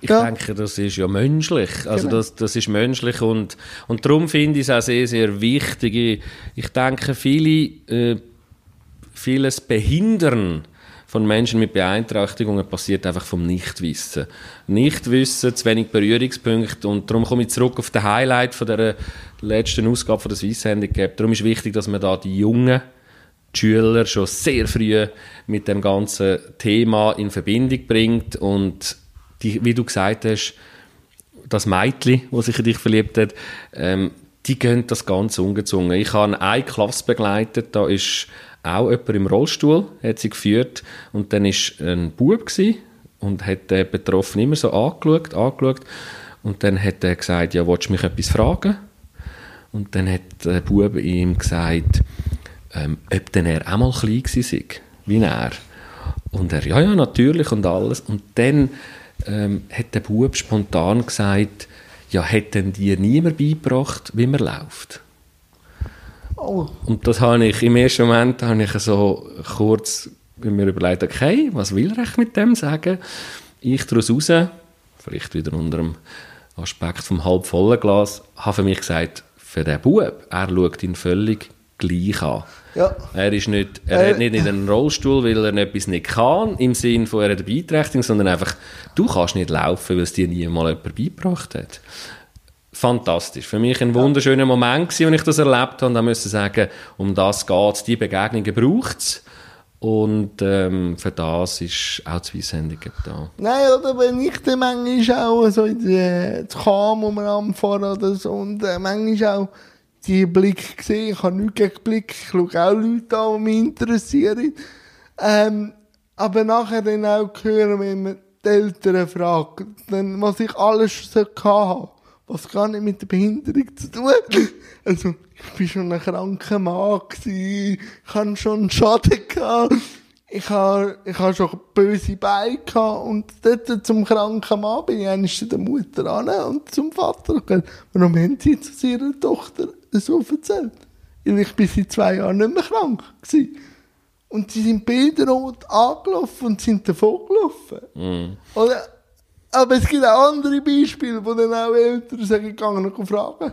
ich ja. denke, das ist ja menschlich. Also genau. das, das ist menschlich und, und darum finde ich es auch sehr, sehr wichtig. Ich, ich denke, viele, äh, vieles behindern von Menschen mit Beeinträchtigungen passiert einfach vom Nichtwissen. Nichtwissen, zu wenig Berührungspunkte und darum komme ich zurück auf den Highlight von der letzten Ausgabe von der Swiss Handicap. Darum ist wichtig, dass man da die Jungen, Schüler schon sehr früh mit dem ganzen Thema in Verbindung bringt und die, wie du gesagt hast, das Mädchen, das sich in dich verliebt hat, ähm, die gehen das ganz ungezwungen. Ich habe eine Klasse begleitet, da ist auch jemand im Rollstuhl, hat sie geführt und dann war ein Bub und hat den Betroffenen immer so angeschaut, angeschaut und dann hat er gesagt, ja, willst du mich etwas fragen? Und dann hat der Bub ihm gesagt, ähm, ob denn er auch mal klein war, wie er. Und er, ja, ja, natürlich und alles. Und dann ähm, hat der Bub spontan gesagt, ja, hätte dir niemand beigebracht, wie man läuft? Oh. Und das habe ich, im ersten Moment habe ich so kurz mir überlegt, okay, was will er mit dem sagen? Ich daraus raus, vielleicht wieder unter dem Aspekt vom halbvollen Glas, habe für mich gesagt, für den Bub, er schaut ihn völlig gleich an. Ja. Er ist nicht, er äh, hat nicht in einen Rollstuhl, weil er etwas nicht kann, im Sinne von einer Beeinträchtigung, sondern einfach, du kannst nicht laufen, weil es dir nie mal jemand beigebracht hat fantastisch. Für mich ein wunderschöner Moment gewesen, als ich das erlebt habe. Und da müssen sagen, um das geht es, die Begegnungen braucht es. Und ähm, für das ist auch zwei Sendungen da. Nein, oder wenn ich dann manchmal auch so in die, die Kam um anfahren oder so und äh, manchmal auch die Blick gesehen, ich habe nichts gegen Blick, ich schaue auch Leute an, die mich interessieren. Ähm, aber nachher dann auch hören, wenn man die Eltern fragt, dann, was ich alles so hatte was gar nicht mit der Behinderung zu tun. [laughs] Also, ich bin schon ein kranker Mann gewesen. Ich hatte schon einen Schaden gehabt. Ich habe, ich habe schon böse Beine gehabt. Und dort zum kranken Mann bin ich eigentlich zu der Mutter an und zum Vater gegangen. Warum haben sie zu ihrer Tochter so erzählt? Weil ich bin seit zwei Jahren nicht mehr krank gewesen. Und sie sind beide rot angelaufen und sind davon gelaufen. Mm. Oder, aber es gibt auch andere Beispiele, wo dann auch Eltern sagen, gegangen und fragen.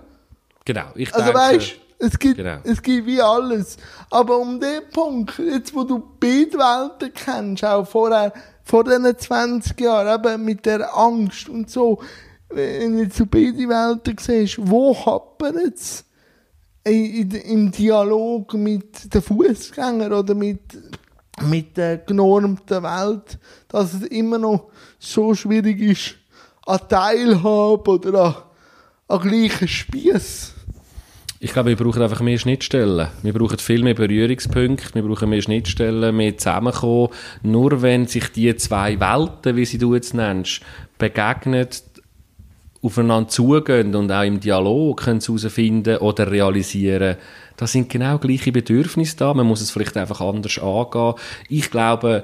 Genau, ich Also denke, weißt, es gibt, genau. es gibt wie alles. Aber um den Punkt, jetzt wo du beide Welten kennst, auch vorher, vor diesen 20 Jahren, eben mit der Angst und so, wenn du jetzt beide Welten siehst, wo hapert es? Im Dialog mit den Fußgängern oder mit, mit der genormten Welt, dass es immer noch so schwierig ist, an Teilhabe oder an, an gleichen Spieß. Ich glaube, wir brauchen einfach mehr Schnittstellen. Wir brauchen viel mehr Berührungspunkte, wir brauchen mehr Schnittstellen, mehr Zusammenkommen. Nur wenn sich die zwei Welten, wie sie du jetzt nennst, begegnen, aufeinander zugehen und auch im Dialog können herausfinden oder realisieren, da sind genau gleiche Bedürfnisse da. Man muss es vielleicht einfach anders angehen. Ich glaube,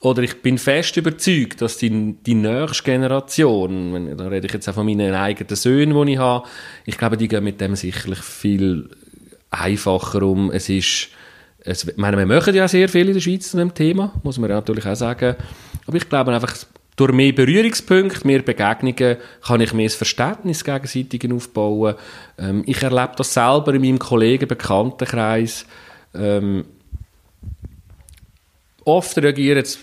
oder ich bin fest überzeugt, dass die, die nächste Generation, da rede ich jetzt auch von meinen eigenen Söhnen, die ich habe, ich glaube, die gehen mit dem sicherlich viel einfacher um. Es ist, es, ich meine, wir machen ja sehr viel in der Schweiz zu dem Thema, muss man natürlich auch sagen. Aber ich glaube einfach, durch mehr Berührungspunkte, mehr Begegnungen, kann ich mehr Verständnis gegenseitig aufbauen. Ähm, ich erlebe das selber in meinem Kollegen, Bekanntenkreis. Ähm, oft jetzt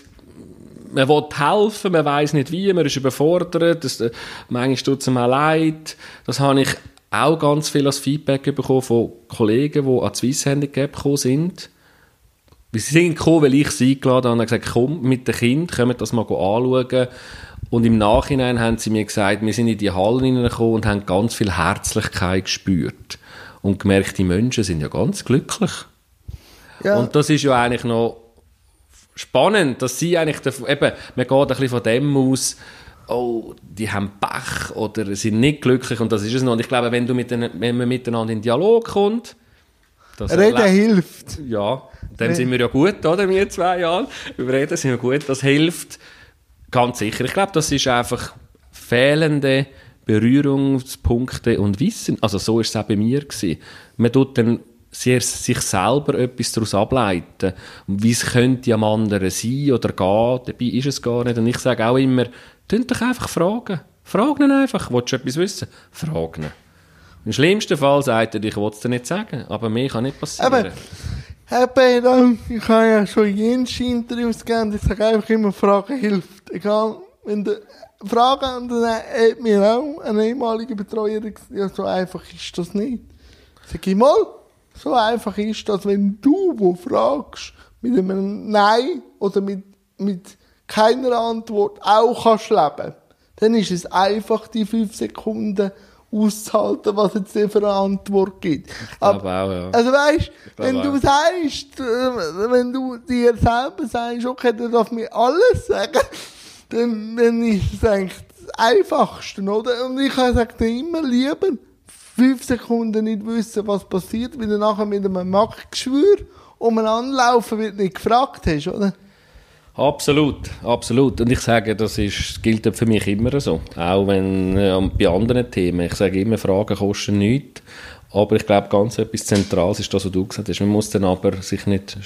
man will helfen, man weiß nicht wie, man ist überfordert, das, äh, manchmal tut es mir leid. Das habe ich auch ganz viel als Feedback bekommen von Kollegen, die an Swiss Handicap gekommen sind. Sie sind gekommen, weil ich sie eingeladen habe und gesagt, komm mit dem Kind, können wir das mal anschauen. Und im Nachhinein haben sie mir gesagt, wir sind in die Hallen hineingekommen und haben ganz viel Herzlichkeit gespürt. Und gemerkt, die Menschen sind ja ganz glücklich. Ja. Und das ist ja eigentlich noch spannend, dass sie eigentlich, eben, man geht ein bisschen von dem aus, oh, die haben Pech oder sind nicht glücklich und das ist es noch. Und ich glaube, wenn, du mit den, wenn man miteinander in Dialog kommt, das Reden hilft. Ja, dann sind wir ja gut, oder? Wir zwei Jahre. Über Reden sind wir gut. Das hilft ganz sicher. Ich glaube, das ist einfach fehlende Berührungspunkte und Wissen. Also so ist es auch bei mir gewesen. Man tut dann sehr, sich selber etwas daraus ableiten. Wie es könnte am anderen sein oder gehen. Dabei ist es gar nicht. Und ich sage auch immer, Tönt doch einfach fragen. Frag ihn einfach. Willst du etwas wissen? Frag ihn. Im schlimmsten Fall sagt er, ich will es dir nicht sagen. Aber mehr kann nicht passieren. Aber, Herr Peter, ich habe ja schon jenes Interviews gegeben. Ich sage einfach immer, Fragen hilft. Egal, wenn du Fragen, und dann hat mir auch ein ehemaliger Betreuer gesagt, ja, so einfach ist das nicht. Sag ich mal, so einfach ist das, wenn du, wo fragst, mit einem Nein oder mit, mit keiner Antwort auch kannst leben, dann ist es einfach, die fünf Sekunden auszuhalten, was es dir für eine Antwort gibt. Ich glaube auch, ja. Also weißt, wenn du auch. sagst, äh, wenn du dir selber sagst, okay, du darfst mir alles sagen, dann, dann ist es eigentlich das Einfachste, oder? Und ich sage dir immer lieber, fünf Sekunden nicht wissen, was passiert, wenn du nachher mit einem Machtgeschwür um einen Anlaufen wird nicht gefragt hast, oder? Absolut, absolut. Und ich sage, das ist, gilt für mich immer so. Auch wenn äh, bei anderen Themen. Ich sage immer, Fragen kosten nichts. Aber ich glaube, ganz etwas Zentrales ist das, was du gesagt hast. Man muss dann aber sich nicht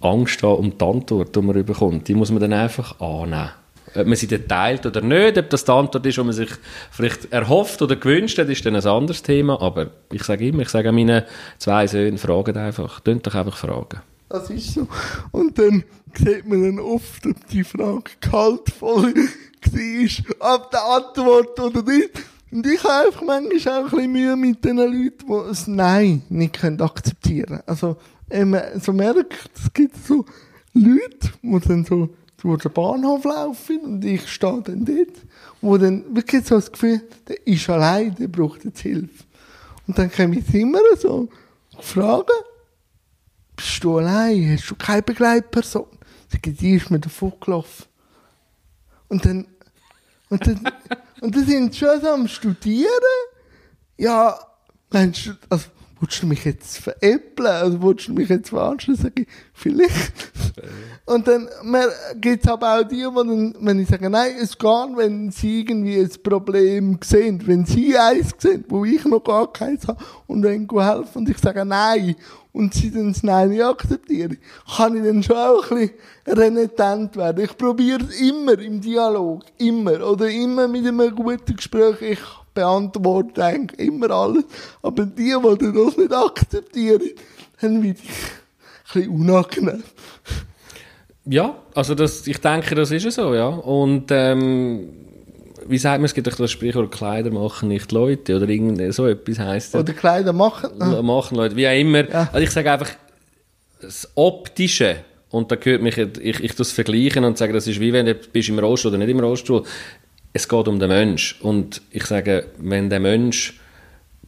Angst haben um die Antwort, die man bekommt. Die muss man dann einfach annehmen. Ob man sie teilt oder nicht, ob das die Antwort ist, die man sich vielleicht erhofft oder gewünscht hat, ist dann ein anderes Thema. Aber ich sage immer, ich sage meinen zwei Söhnen, fragen einfach. Tönt doch einfach fragen. Das ist so. Und dann sieht man dann oft, ob die Frage kaltvoll [laughs] war, ob die Antwort oder nicht. Und ich habe einfach manchmal auch ein bisschen Mühe mit den Leuten, die das Nein nicht können akzeptieren können. Also, wenn man so merkt, es gibt so Leute, die dann so durch den Bahnhof laufen und ich stehe dann dort, wo dann wirklich so das Gefühl, der ist allein, der braucht jetzt Hilfe. Und dann kann ich immer so fragen, bist du allein? Hast du keine Begleitperson? Sag ich, die ist mir davon gelaufen. Und dann, und dann, [laughs] und dann sind sie schon so am Studieren. Ja, meinst du, also, willst du mich jetzt veräppeln? Also, willst du mich jetzt verarschen? Sag ich, vielleicht. [laughs] Und dann gibt es aber auch die, die dann, wenn ich sage, nein, es geht, wenn sie irgendwie ein Problem sehen, wenn sie eins sehen, wo ich noch gar keins habe, und wenn helfen und ich sage nein, und sie dann das Nein nicht akzeptieren, kann ich dann schon auch ein bisschen renitent werden. Ich probiere immer im Dialog, immer, oder immer mit einem guten Gespräch. Ich beantworte eigentlich immer alles, aber die, die das nicht akzeptieren, dann wird ich ein bisschen unangenehm. Ja, also das, ich denke, das ist so, ja. Und ähm, wie sagt man, es gibt doch das Sprichwort, Kleider machen nicht Leute oder irgend so etwas heisst Oder Kleider machen? Ah. Machen Leute, wie auch immer. Ja. Also ich sage einfach, das Optische, und da gehört mich, ich, ich das vergleichen und sage, das ist wie wenn du bist im Rollstuhl oder nicht im Rollstuhl. Es geht um den Mensch. Und ich sage, wenn der Mensch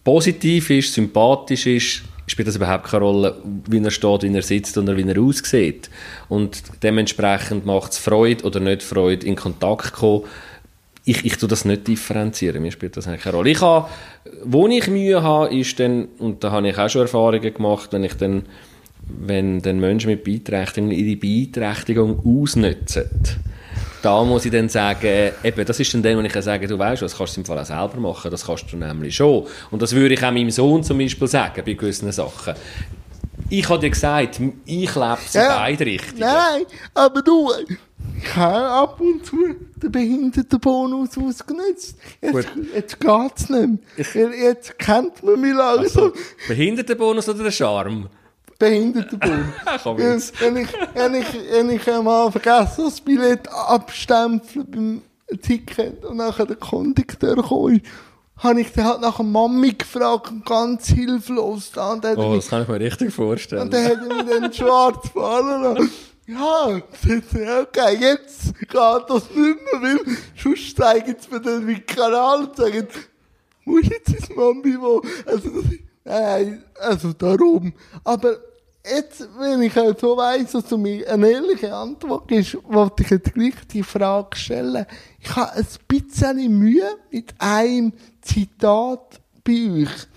positiv ist, sympathisch ist, spielt das überhaupt keine Rolle, wie er steht, wie er sitzt oder wie er aussieht. Und dementsprechend macht es Freude oder nicht Freude, in Kontakt zu kommen ich, ich tue das nicht differenzieren, mir spielt das eigentlich keine Rolle. Ich habe, wo ich Mühe habe, ist dann, und da habe ich auch schon Erfahrungen gemacht, wenn ich dann, wenn dann Menschen mit Beeinträchtigung ihre Beeinträchtigung ausnutzen, da muss ich dann sagen, eben, das ist dann dann, wo ich sage, du weißt, das kannst du im Fall auch selber machen, das kannst du nämlich schon. Und das würde ich auch meinem Sohn zum Beispiel sagen, bei gewissen Sachen. Ich habe dir gesagt, ich lebe in ja, beide Richtungen. Nein, aber du, ich habe ab und zu den Behindertenbonus ausgenutzt. Jetzt, jetzt geht es nicht mehr. Jetzt kennt man mich langsam. Also, Behindertenbonus oder der Charme? Behindertenbund. [laughs] Komm wenn, jetzt. wenn, ich, wenn, ich, wenn ich einmal vergesse, das Billett abstempeln beim Ticket und nachher der Kondukteur kam, habe ich dann halt nach der Mami gefragt und ganz hilflos da. Und Oh, das kann ich mir richtig vorstellen. und dann hat er mir den schwarz fahren lassen. Ja, okay, jetzt geht das nicht mehr, weil sonst zeigen sie mir den wie Kanal und sagen, ist jetzt das Mami wo? Also, das, nein, also darum. Aber jetzt, wenn ich halt so weiss, dass du mir eine ehrliche Antwort gibst, wollte ich jetzt gleich die Frage stellen. Ich habe ein bisschen Mühe mit einem Zitat bei euch.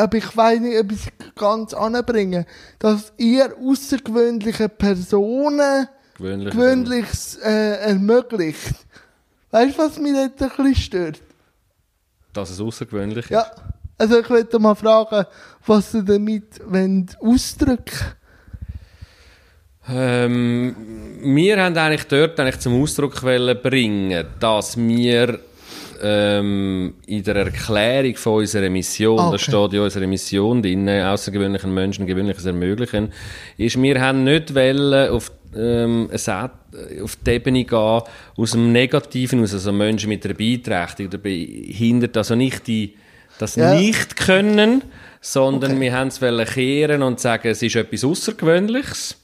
Aber ich weiß nicht, ob ich es ganz anbringen, dass ihr außergewöhnliche Personen Gewöhnlich. Gewöhnliches äh, ermöglicht. Weißt du, was mich dort ein bisschen stört? Dass es außergewöhnlich ist. Ja. Also ich würde mal fragen, was du damit ausdrücken Ähm, wir haben eigentlich dort eigentlich zum Ausdruck bringen, dass wir ähm, in der Erklärung von unserer Mission, Okay. da steht ja unsere Mission drin, außergewöhnlichen Menschen Gewöhnliches ermöglichen, ist, wir haben nicht wollen auf, ähm, Sat- auf die Ebene gehen, aus dem Negativen, aus also Menschen mit einer Beeinträchtigung oder behindert, also nicht die, das Ja. nicht können, sondern Okay. wir haben es kehren und sagen, es ist etwas Außergewöhnliches.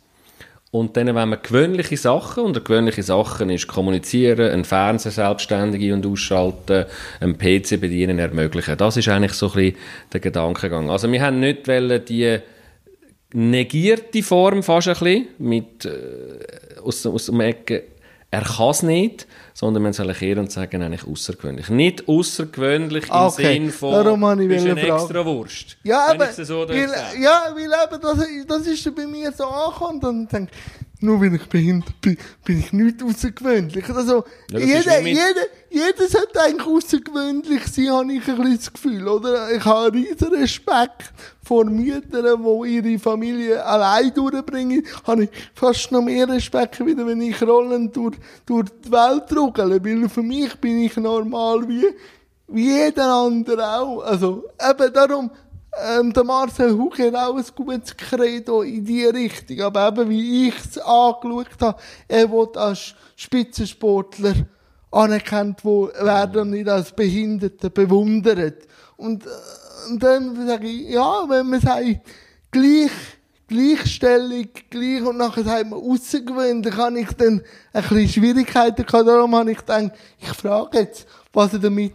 Und dann wollen wir gewöhnliche Sachen, und gewöhnliche Sachen ist kommunizieren, ein Fernseher selbstständig und ausschalten, einen PC bedienen, ermöglichen. Das ist eigentlich so ein bisschen der Gedankengang. Also wir haben nicht wollen die negierte Form fast ein bisschen, mit, äh, aus, aus dem Ecke, er kann es nicht, sondern wir sollen kehren und sagen, eigentlich außergewöhnlich. Nicht außergewöhnlich im Okay, Sinn von, darum ich bist eine fragen. extra Wurst. Ja, aber, so weil, ja, weil eben, das, das ist ja bei mir so angekommen und denke, nur weil ich behindert bin, bin ich nicht außergewöhnlich. Also, Ja, jeder, jeder, jeder sollte eigentlich außergewöhnlich sein, habe ich ein bisschen das Gefühl, oder? Ich habe einen riesen Respekt vor Müttern, die ihre Familie allein durchbringen. Habe ich fast noch mehr Respekt, wieder wenn ich rollend durch, durch die Welt ruckele. Weil für mich bin ich normal wie, wie jeder andere auch. Also, eben darum, ähm, der Marcel Hug hat auch ein gutes Credo in die Richtung. Aber eben, wie ich es angeschaut habe, er wird als Spitzensportler anerkannt werden und nicht als Behinderte bewundert. Und, äh, und dann sage ich, ja, wenn man sagt, gleich, Gleichstellung, gleich, und nachher sagt man außergewöhnlich, habe ich dann ein bisschen Schwierigkeiten gehabt. Darum habe ich gedacht, ich frage jetzt, was er damit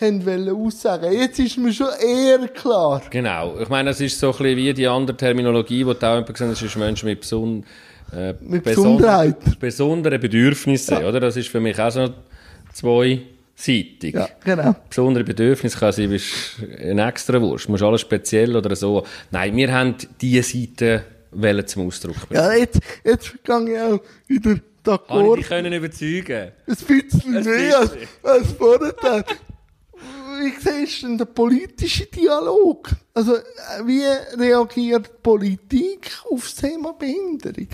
haben wollen aussagen. Jetzt ist mir schon eher klar. Genau. Ich meine, das ist so ein bisschen wie die andere Terminologie, die du auch gesagt hast, ist Menschen mit, beson äh, Mit beson- Besonderheit. besonderen Bedürfnissen, Ja. oder? Das ist für mich auch so zweiseitig. Ja, genau. Besondere Bedürfnisse kann sein, du bist ein extra Wurst, musst alles speziell oder so. Nein, wir haben diese Seite wollen zum Ausdruck bringen. Ja, jetzt, jetzt gehe ich auch wieder Habe ich d'accord. dich können überzeugen? Ein bisschen Ein mehr als, bisschen. als vorher. Wie siehst du denn den politischen Dialog? Also, äh, wie reagiert die Politik auf das Thema Behinderung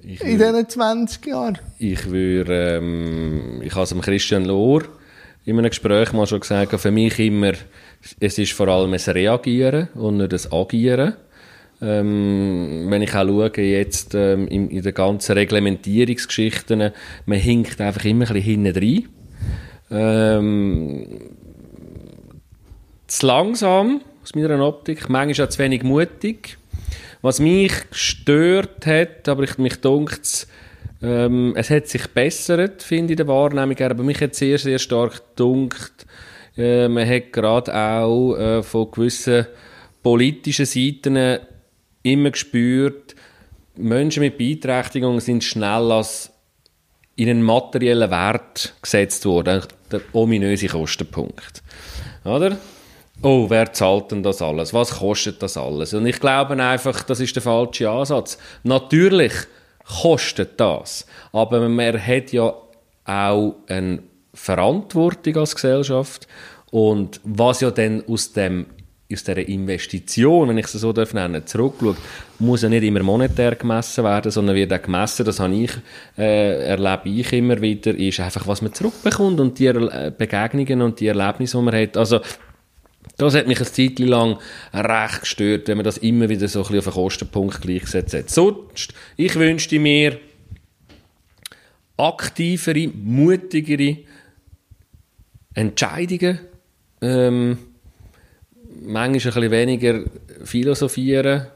Ich in diesen 20 Jahren? Ich würde, ähm, ich habe es dem Christian Lohr in einem Gespräch mal schon gesagt, für mich immer, es ist vor allem ein Reagieren und nicht ein Agieren. Ähm, wenn ich auch schaue, jetzt ähm, in, in den ganzen Reglementierungsgeschichten, man hinkt einfach immer ein bisschen hinten rein. Ähm, zu langsam, aus meiner Optik, manchmal auch zu wenig mutig. Was mich gestört hat, aber ich, mich dunkt ähm, es hat sich bessert, finde ich, der Wahrnehmung, aber mich hat sehr, sehr stark dunkt, äh, man hat gerade auch äh, von gewissen politischen Seiten immer gespürt, Menschen mit Beeinträchtigung sind schnell als in einen materiellen Wert gesetzt worden, der ominöse Kostenpunkt. Oder? Oh, wer zahlt denn das alles? Was kostet das alles? Und ich glaube einfach, das ist der falsche Ansatz. Natürlich kostet das, aber man hat ja auch eine Verantwortung als Gesellschaft und was ja dann aus dem aus dieser Investition, wenn ich sie so darf nennen, zurückschaut, muss ja nicht immer monetär gemessen werden, sondern wird auch gemessen, das habe ich, äh, erlebe ich immer wieder, ist einfach, was man zurückbekommt und die Begegnungen und die Erlebnisse, die man hat. Also, Das hat mich eine Zeit lang recht gestört, wenn man das immer wieder so ein auf einen Kostenpunkt gleichgesetzt hat. Sonst, ich wünschte mir aktivere, mutigere Entscheidungen, ähm, manchmal ein bisschen weniger philosophieren.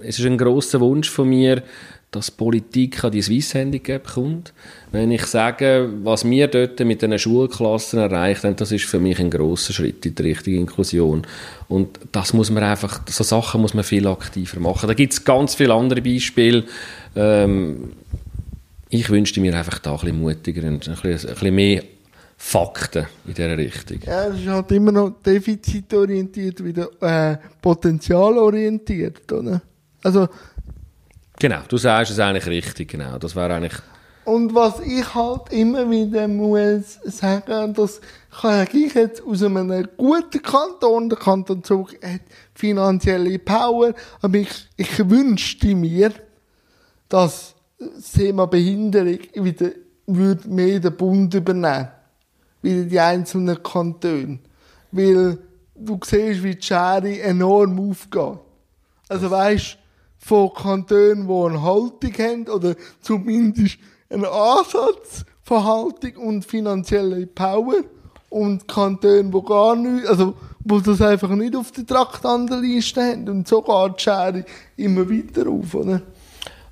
Es ist ein grosser Wunsch von mir, dass Politik an die Swiss Handicap kommt. Wenn ich sage, was wir dort mit den Schulklassen erreicht haben, das ist für mich ein großer Schritt in die richtige Inklusion. Und das muss man einfach, so Sachen muss man viel aktiver machen. Da gibt es ganz viele andere Beispiele. Ähm, ich wünschte mir einfach da ein bisschen mutiger und ein bisschen, ein bisschen mehr Fakten in dieser Richtung. Ja, es ist halt immer noch defizitorientiert, wieder äh, potenzialorientiert, oder? Also, Genau, du sagst es eigentlich richtig, genau. Das wäre eigentlich... Und was ich halt immer wieder muss sagen, das kann ich jetzt aus einem guten Kanton, der Kanton Zug hat finanzielle Power, aber ich, ich wünschte mir, dass das Thema Behinderung wieder würde mehr der Bund übernehmen, wieder die einzelnen Kantone, weil du siehst, wie die Schere enorm aufgeht. Also weißt, von Kantonen, die eine Haltung haben oder zumindest einen Ansatz von Haltung und finanzielle Power und Kantone, die gar nicht, also wo das einfach nicht auf der Traktandenliste haben und so geht die Schere immer weiter auf, oder?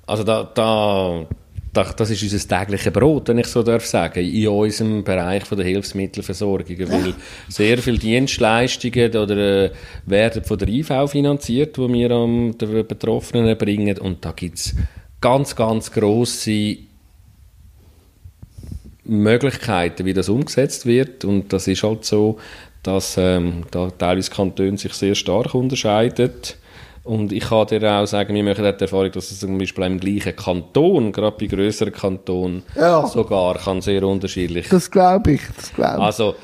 Also da, da, das ist unser tägliches Brot, wenn ich so darf sagen, in unserem Bereich von der Hilfsmittelversorgung, weil sehr viele Dienstleistungen oder äh, werden von der IV finanziert, die wir an den Betroffenen erbringen und da gibt es ganz, ganz grosse Möglichkeiten, wie das umgesetzt wird. Und das ist halt so, dass ähm, da teilweise Kantone sich sehr stark unterscheiden und ich kann dir auch sagen, wir machen die Erfahrung, dass es zum Beispiel im gleichen Kanton, gerade bei größeren Kantonen, Ja. sogar kann sehr unterschiedlich. Das glaube ich, das glaube ich. Also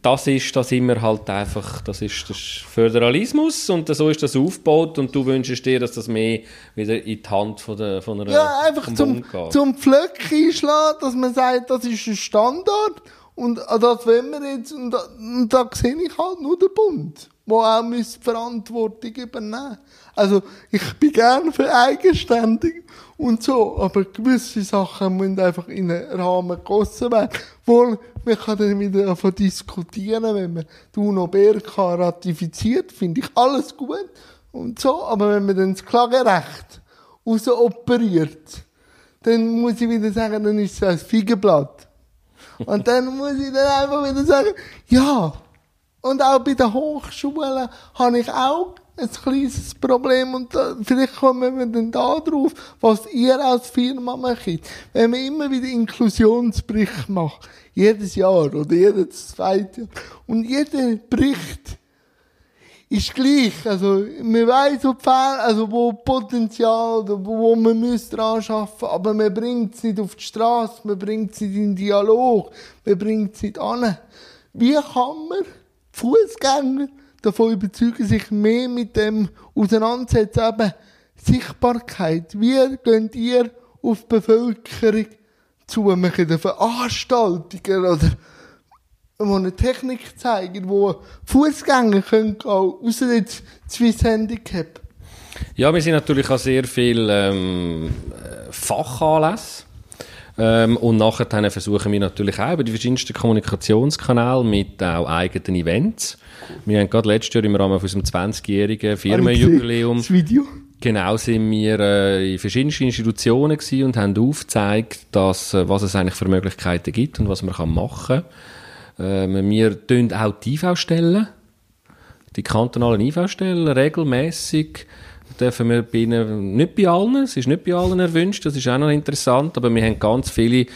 das ist, da sind wir halt einfach, das ist, das ist Föderalismus und so ist das aufgebaut und du wünschst dir, dass das mehr wieder in die Hand von, der, von einer Ja, einfach zum, zum Pflöck einschlagen, dass man sagt, das ist ein Standard und das wollen wir jetzt, und da, und da sehe ich halt nur den Bund, der auch müsste die Verantwortung übernehmen Also, ich bin gern für eigenständig und so, aber gewisse Sachen müssen einfach in einen Rahmen gegossen werden. Wohl, man kann dann wieder davon diskutieren, wenn man die UNO-BRK ratifiziert, finde ich alles gut und so, aber wenn man dann das Klagerecht rausoperiert, dann muss ich wieder sagen, dann ist es ein Feigenblatt. Und dann muss ich dann einfach wieder sagen, ja. Und auch bei den Hochschulen habe ich auch ein kleines Problem und da, vielleicht kommen wir dann da drauf, was ihr als Firma macht. Wenn man immer wieder Inklusionsbericht macht, jedes Jahr oder jedes zweite Jahr, und jeder Bericht ist gleich. Also, man weiss, wo, Fehl, also wo Potenzial, wo, wo man müsste dran arbeiten, aber man bringt es nicht auf die Straße, man bringt es nicht in den Dialog, man bringt es nicht an. Wie kann man Fußgänger davon überzeugen, sich mehr mit dem auseinandersetzen, eben Sichtbarkeit. Wie geht ihr auf die Bevölkerung zu? Machen Veranstaltungen oder wo eine Technik zeigen, wo Fußgänger können gehen, außer jetzt Swiss Handicap. Ja, wir sind natürlich auch sehr viel ähm, äh, Fachanlässe. Ähm, und nachher dann versuchen wir natürlich auch über die verschiedensten Kommunikationskanäle mit auch eigenen Events. Wir haben gerade letztes Jahr im Rahmen von unserem 20-jährigen Firmenjubiläum Das Video. Genau sind wir äh, in verschiedensten Institutionen und haben aufgezeigt, dass, äh, was es eigentlich für Möglichkeiten gibt und was man kann machen kann. Ähm, wir tun auch die IV-Stellen, die kantonalen IV-Stellen, regelmäßig dürfen wir bei ihnen, nicht bei allen, es ist nicht bei allen erwünscht, das ist auch noch interessant, aber wir haben ganz viele,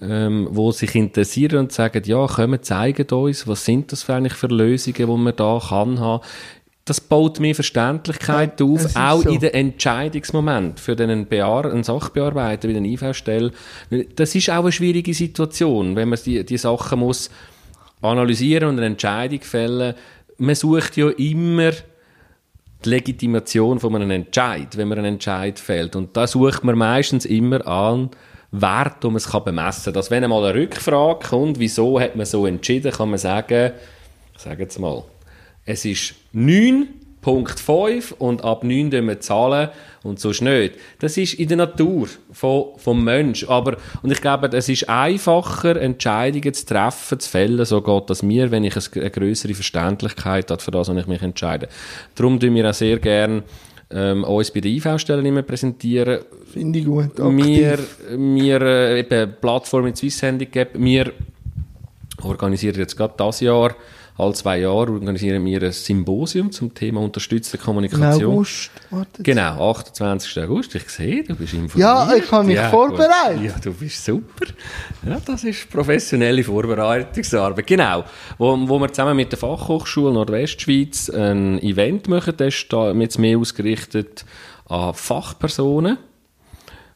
ähm, wo sich interessieren und sagen, ja, kommen, zeigen uns, was sind das für eigentlich für Lösungen, die man da kann haben. Das baut mehr Verständlichkeit Ja, auf, auch so. in den Entscheidungsmoment für den Bear einen Sachbearbeiter wie den IV-Stelle. Das ist auch eine schwierige Situation, wenn man die, die Sachen muss analysieren und eine Entscheidung fällen. Man sucht ja immer die Legitimation von einem Entscheid, wenn man einen Entscheid fällt. Und da sucht man meistens immer an Wert, um es kann bemessen kann. Dass wenn einmal eine Rückfrage kommt, wieso hat man so entschieden, kann man sagen, ich sage jetzt mal, Es ist 9.5 und ab 9 dürfen wir zahlen und so nicht. Das ist in der Natur von, vom Mensch. Aber, und ich glaube, es ist einfacher, Entscheidungen zu treffen, zu fällen, so geht das mir, wenn ich eine größere Verständlichkeit habe, für das, was ich mich entscheide. Darum tun wir auch sehr gerne ähm, uns bei den IV-Stellen immer präsentieren. Finde ich gut. Wir, wir äh, eben Plattform in Swiss Handicap, wir organisieren jetzt gerade das Jahr alle zwei Jahre organisieren wir ein Symposium zum Thema unterstützte Kommunikation. Im August, wartet. Genau, 28. August. Ich sehe, du bist informiert. Ja, ich habe mich Ja, vorbereitet. gut. Ja, du bist super. Ja, das ist professionelle Vorbereitungsarbeit. Genau. Wo, wo wir zusammen mit der Fachhochschule Nordwestschweiz ein Event machen, das ist jetzt mehr ausgerichtet an Fachpersonen.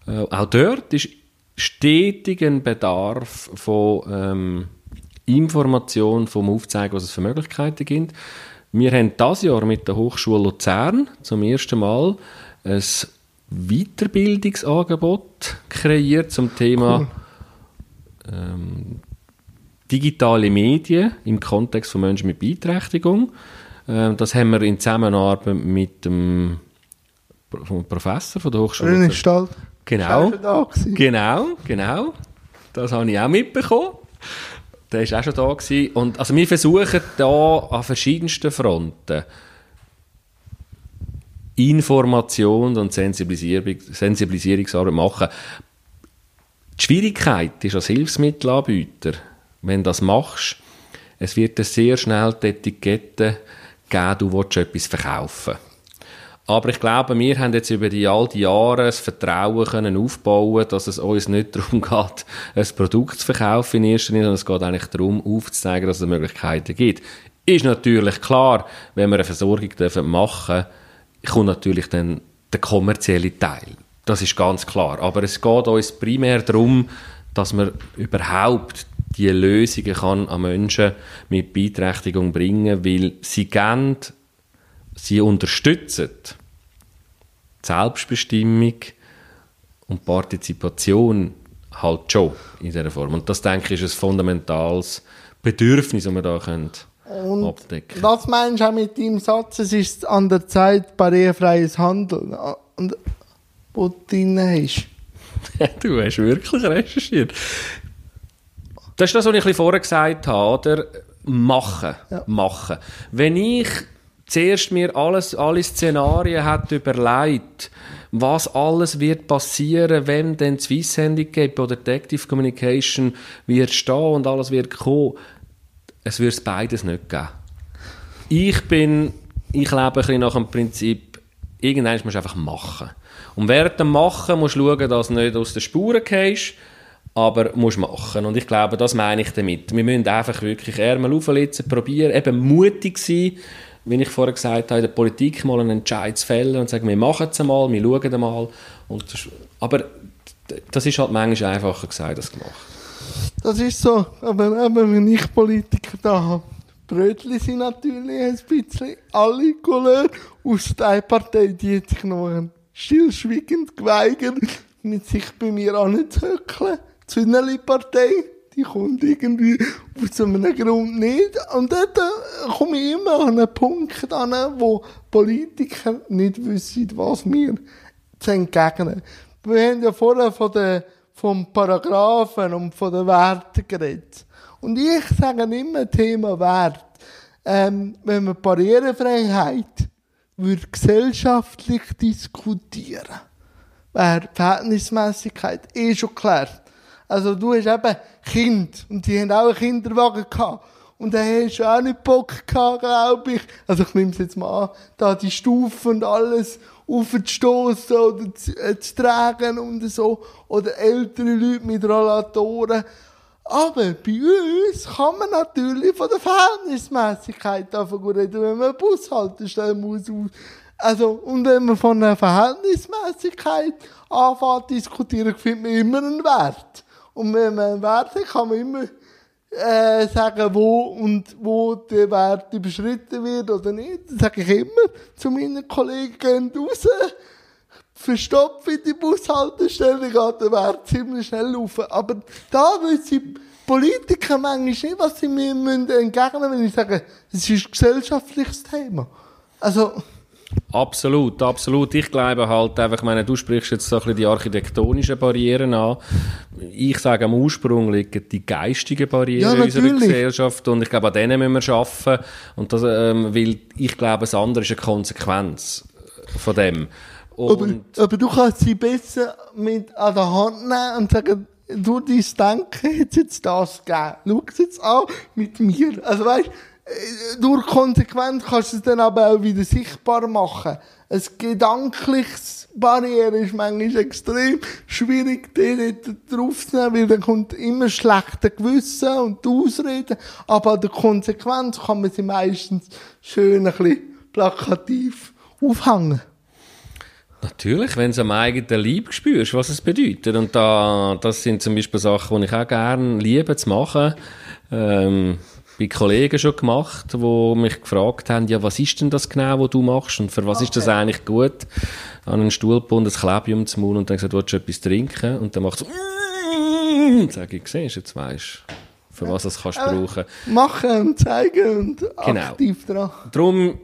Äh, auch dort ist stetig ein Bedarf von ähm, Information, vom Aufzeigen, was es für Möglichkeiten gibt. Wir haben das Jahr mit der Hochschule Luzern zum ersten Mal ein Weiterbildungsangebot kreiert zum Thema ähm, digitale Medien im Kontext von Menschen mit Beeinträchtigung. Ähm, das haben wir in Zusammenarbeit mit dem vom Professor von der Hochschule Luzern. Genau. Genau, genau. Das habe ich auch mitbekommen. Der war auch schon da. Gewesen. Und also wir versuchen da an verschiedensten Fronten Information und Sensibilisierung, Sensibilisierungsarbeit machen. Die Schwierigkeit ist als Hilfsmittelanbieter, wenn du das machst, es wird dir sehr schnell die Etikette geben, du willst etwas verkaufen. Aber ich glaube, wir haben jetzt über die all die Jahre das Vertrauen können aufbauen, dass es uns nicht [laughs] darum geht, ein Produkt zu verkaufen in erster Linie, sondern es geht eigentlich darum, aufzuzeigen, dass es Möglichkeiten gibt. Ist natürlich klar, wenn wir eine Versorgung dürfen machen kommt natürlich dann der kommerzielle Teil. Das ist ganz klar. Aber es geht uns primär darum, dass man überhaupt die Lösungen kann an Menschen mit Beeinträchtigung bringen, weil sie geben sie unterstützen die Selbstbestimmung und Partizipation halt schon in dieser Form. Und das, denke ich, ist ein fundamentales Bedürfnis, das wir da können Und abdecken was meinst du auch mit deinem Satz, es ist an der Zeit barrierefreies Handeln? Und, wo du drin hast. Du hast wirklich recherchiert. Das ist das, was ich vorher gesagt habe, oder? Machen. Ja. Machen. Wenn ich zuerst mir alles, alle Szenarien hätte überlegt, was alles wird passieren, wenn denn Swiss Handicap oder die Active Communication wird stehen und alles wird kommen, es wird es beides nicht geben. Ich bin, ich lebe ein bisschen nach dem Prinzip, irgendwann musst du einfach machen. Und während dem Machen musst du schauen, dass du nicht aus den Spuren gehst, aber musst machen. Und ich glaube, das meine ich damit. Wir müssen einfach wirklich Ärmel auflitzen, probieren, eben mutig sein, wie ich vorher gesagt habe, in der Politik mal einen Entscheid zu fällen und sagen, wir machen es einmal, wir schauen einmal. Das, aber das ist halt manchmal einfacher gesagt als gemacht. Das ist so. Aber eben, wenn ich Politiker da habe, Brötli sind natürlich ein bisschen alle Couleur aus der Partei, die hat sich noch ein stillschweigend geweigert, mit sich bei mir anzuhöckeln. Die Zünneli-Partei, die kommt irgendwie aus einem Grund nicht. Und dort komme ich immer an einen Punkt an, wo Politiker nicht wissen, was mir zu entgegnen. Wir haben ja vorher von der, vom Paragraphen und von den Werten geredet. Und ich sage immer Thema Wert. Ähm, wenn man Barrierefreiheit würde gesellschaftlich diskutieren, wäre Verhältnismäßigkeit eh schon geklärt. Also du hast eben Kind und die haben auch einen Kinderwagen gehabt. Und da hast du auch nicht Bock gehabt, glaube ich. Also ich nehme es jetzt mal an, da die Stufen und alles aufzustoßen oder zu, äh, zu tragen und so. Oder ältere Leute mit Rollatoren. Aber bei uns kann man natürlich von der Verhältnismäßigkeit davon reden, wenn man eine Bushaltestelle muss. Also, und wenn man von einer Verhältnismäßigkeit anfängt diskutieren, findet man immer einen Wert. Und wenn man einen Wert hat, kann man immer äh, sagen, wo und wo der Wert überschritten wird oder nicht. Das sage ich immer zu meinen Kollegen, geht raus, verstopft die Bushaltestelle, geht der Wert ziemlich schnell rauf. Aber da ich Politiker manchmal nicht, was sie mir müssen entgegnen wenn ich sage, es ist ein gesellschaftliches Thema. Also, Absolut, absolut. Ich glaube halt einfach, ich meine, du sprichst jetzt so ein bisschen die architektonischen Barrieren an. Ich sage, am Ursprung liegen die geistigen Barrieren Ja, unserer. Gesellschaft und ich glaube, an denen müssen wir arbeiten. Und das, ähm, weil ich glaube, das andere ist eine Konsequenz von dem. aber, aber du kannst sie besser mit an der Hand nehmen und sagen, du, dein Denken hat jetzt das gegeben. Schau es jetzt an mit mir. Also weißt, durch Konsequenz kannst du es dann aber auch wieder sichtbar machen. Ein gedankliches Barriere ist manchmal extrem schwierig, den nicht drauf zu nehmen, weil dann kommt immer schlechte Gewissen und die Ausreden. Aber an der Konsequenz kann man sie meistens schön ein bisschen plakativ aufhängen. Natürlich, wenn du am eigenen Leib spürst, was es bedeutet. Und da, das sind zum Beispiel Sachen, die ich auch gerne liebe zu machen. Ähm, bei Kollegen schon gemacht, die mich gefragt haben, ja, was ist denn das genau, was du machst und für was ist das eigentlich gut? An einen Stuhl gebunden, ein Klebi um den Mund und dann gesagt, willst du etwas trinken? Und dann macht es so, und sage ich, siehst jetzt weisst für was das kannst du brauchen. Machen zeigen und Genau. aktiv dran. Darum,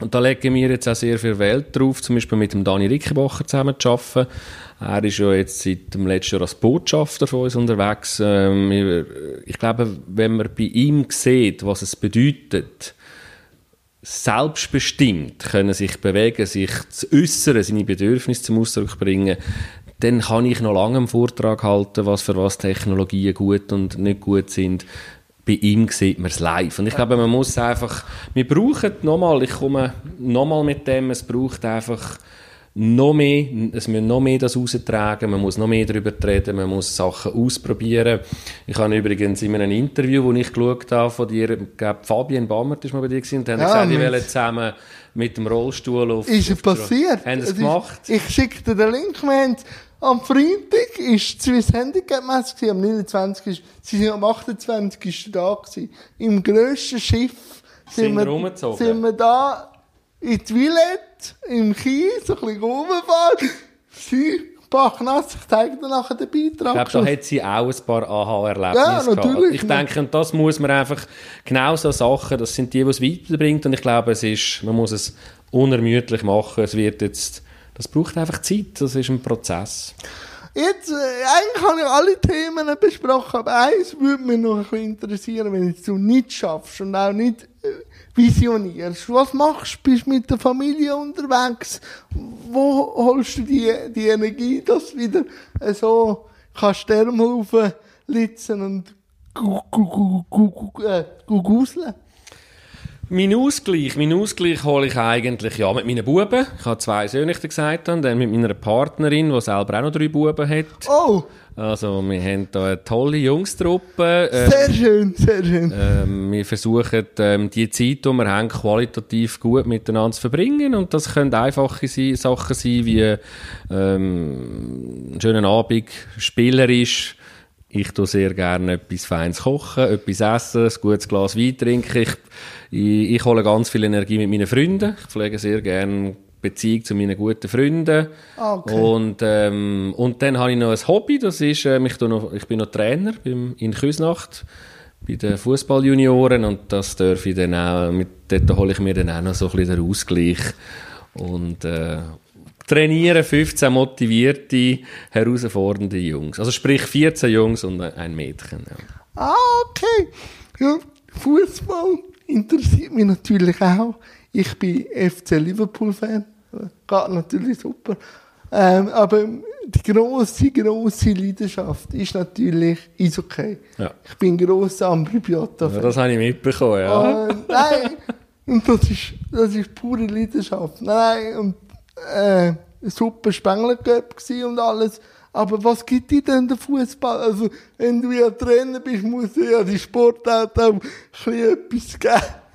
und da legen wir jetzt auch sehr viel Welt drauf, zum Beispiel mit dem Dani Rickenbacher zusammen zu arbeiten. Er ist ja jetzt seit dem letzten Jahr als Botschafter von uns unterwegs. Ähm, ich glaube, wenn man bei ihm sieht, was es bedeutet, selbstbestimmt können sich bewegen, sich zu äußern, seine Bedürfnisse zum Ausdruck bringen, dann kann ich noch lange einen Vortrag halten, was für was Technologien gut und nicht gut sind. Bei ihm sieht man es live. Und ich glaube, man muss einfach, wir brauchen nochmal, ich komme nochmal mit dem, es braucht einfach noch mehr, es müssen noch mehr das raustragen, man muss noch mehr darüber reden, man muss Sachen ausprobieren. Ich habe übrigens in einem Interview, das ich geschaut habe von dir, ich glaube, Fabian Bammert ist mal bei dir gewesen, und haben Ja, gesagt, mit- wollen zusammen mit dem Rollstuhl auf... Ist es auf passiert? Haben es ist- gemacht? Ich schicke dir den Link. Wir haben am Freitag ist Swiss Handicap Messe gewesen, am 29. Ist, sie sind am 28. da gewesen. Im grössten Schiff Sind wir, wir sind wir da in die Villette, im Kies, so ein bisschen rumgefahren. Sie, bachnass, ich zeige dir nachher den Beitrag. Ich glaube, da hat sie auch ein paar Aha-Erlebnisse Ja, natürlich. Ich denke, und das muss man einfach, genau so Sachen, das sind die, die es weiterbringt. Und ich glaube, es ist, man muss es unermüdlich machen. Es wird jetzt, das braucht einfach Zeit. Das ist ein Prozess. Jetzt, äh, eigentlich habe ich alle Themen besprochen, aber eins würde mich noch ein bisschen interessieren, wenn du nicht schaffst und auch nicht äh, visionierst. Was machst du? Bist mit der Familie unterwegs? Wo holst du die, die Energie, dass du wieder äh, so kannst Sterne auflitzen und gu- gu- gu- gu- gu- äh? Mein Ausgleich, mein Ausgleich hole ich eigentlich ja mit meinen Buben. Ich habe zwei Söhne, ich dir gesagt habe, dann mit meiner Partnerin, die selber auch noch drei Buben hat. Oh, Also wir haben da eine tolle Jungstruppe. Ähm, sehr schön, sehr schön. Ähm, wir versuchen, ähm, die Zeit, die wir haben, qualitativ gut miteinander zu verbringen. Und das können einfache Sachen sein, wie ähm, einen schönen Abend, spielerisch. Ich tue sehr gerne etwas Feines kochen, etwas essen, ein gutes Glas Wein trinken. Ich, ich, ich hole ganz viel Energie mit meinen Freunden. Ich pflege sehr gerne Beziehung zu meinen guten Freunden. Ah, okay. Und, ähm, und dann habe ich noch ein Hobby, das ist, ähm, ich, noch, ich bin noch Trainer beim, in Küsnacht bei den Fußballjunioren und das darf ich dann auch, mit, dort hole ich mir dann auch noch so ein bisschen den Ausgleich und äh, trainiere 15 motivierte, herausfordernde Jungs. Also sprich 14 Jungs und ein Mädchen. Ja. Ah, okay. Ja, Fußball interessiert mich natürlich auch. Ich bin FC Liverpool-Fan. Geht natürlich super. Ähm, aber die grosse, grosse Leidenschaft ist natürlich Eishockey. Ja. Ich bin ein grosser Ambri Piotta-Fan. Ja, das habe ich mitbekommen, ja. Äh, nein, und das ist, das ist pure Leidenschaft. Nein, und äh, super Spengler und alles. Aber was gibt dir denn der Fußball? Also, wenn du ja Trainer bist, muss ja die Sportart auch ein bisschen etwas geben.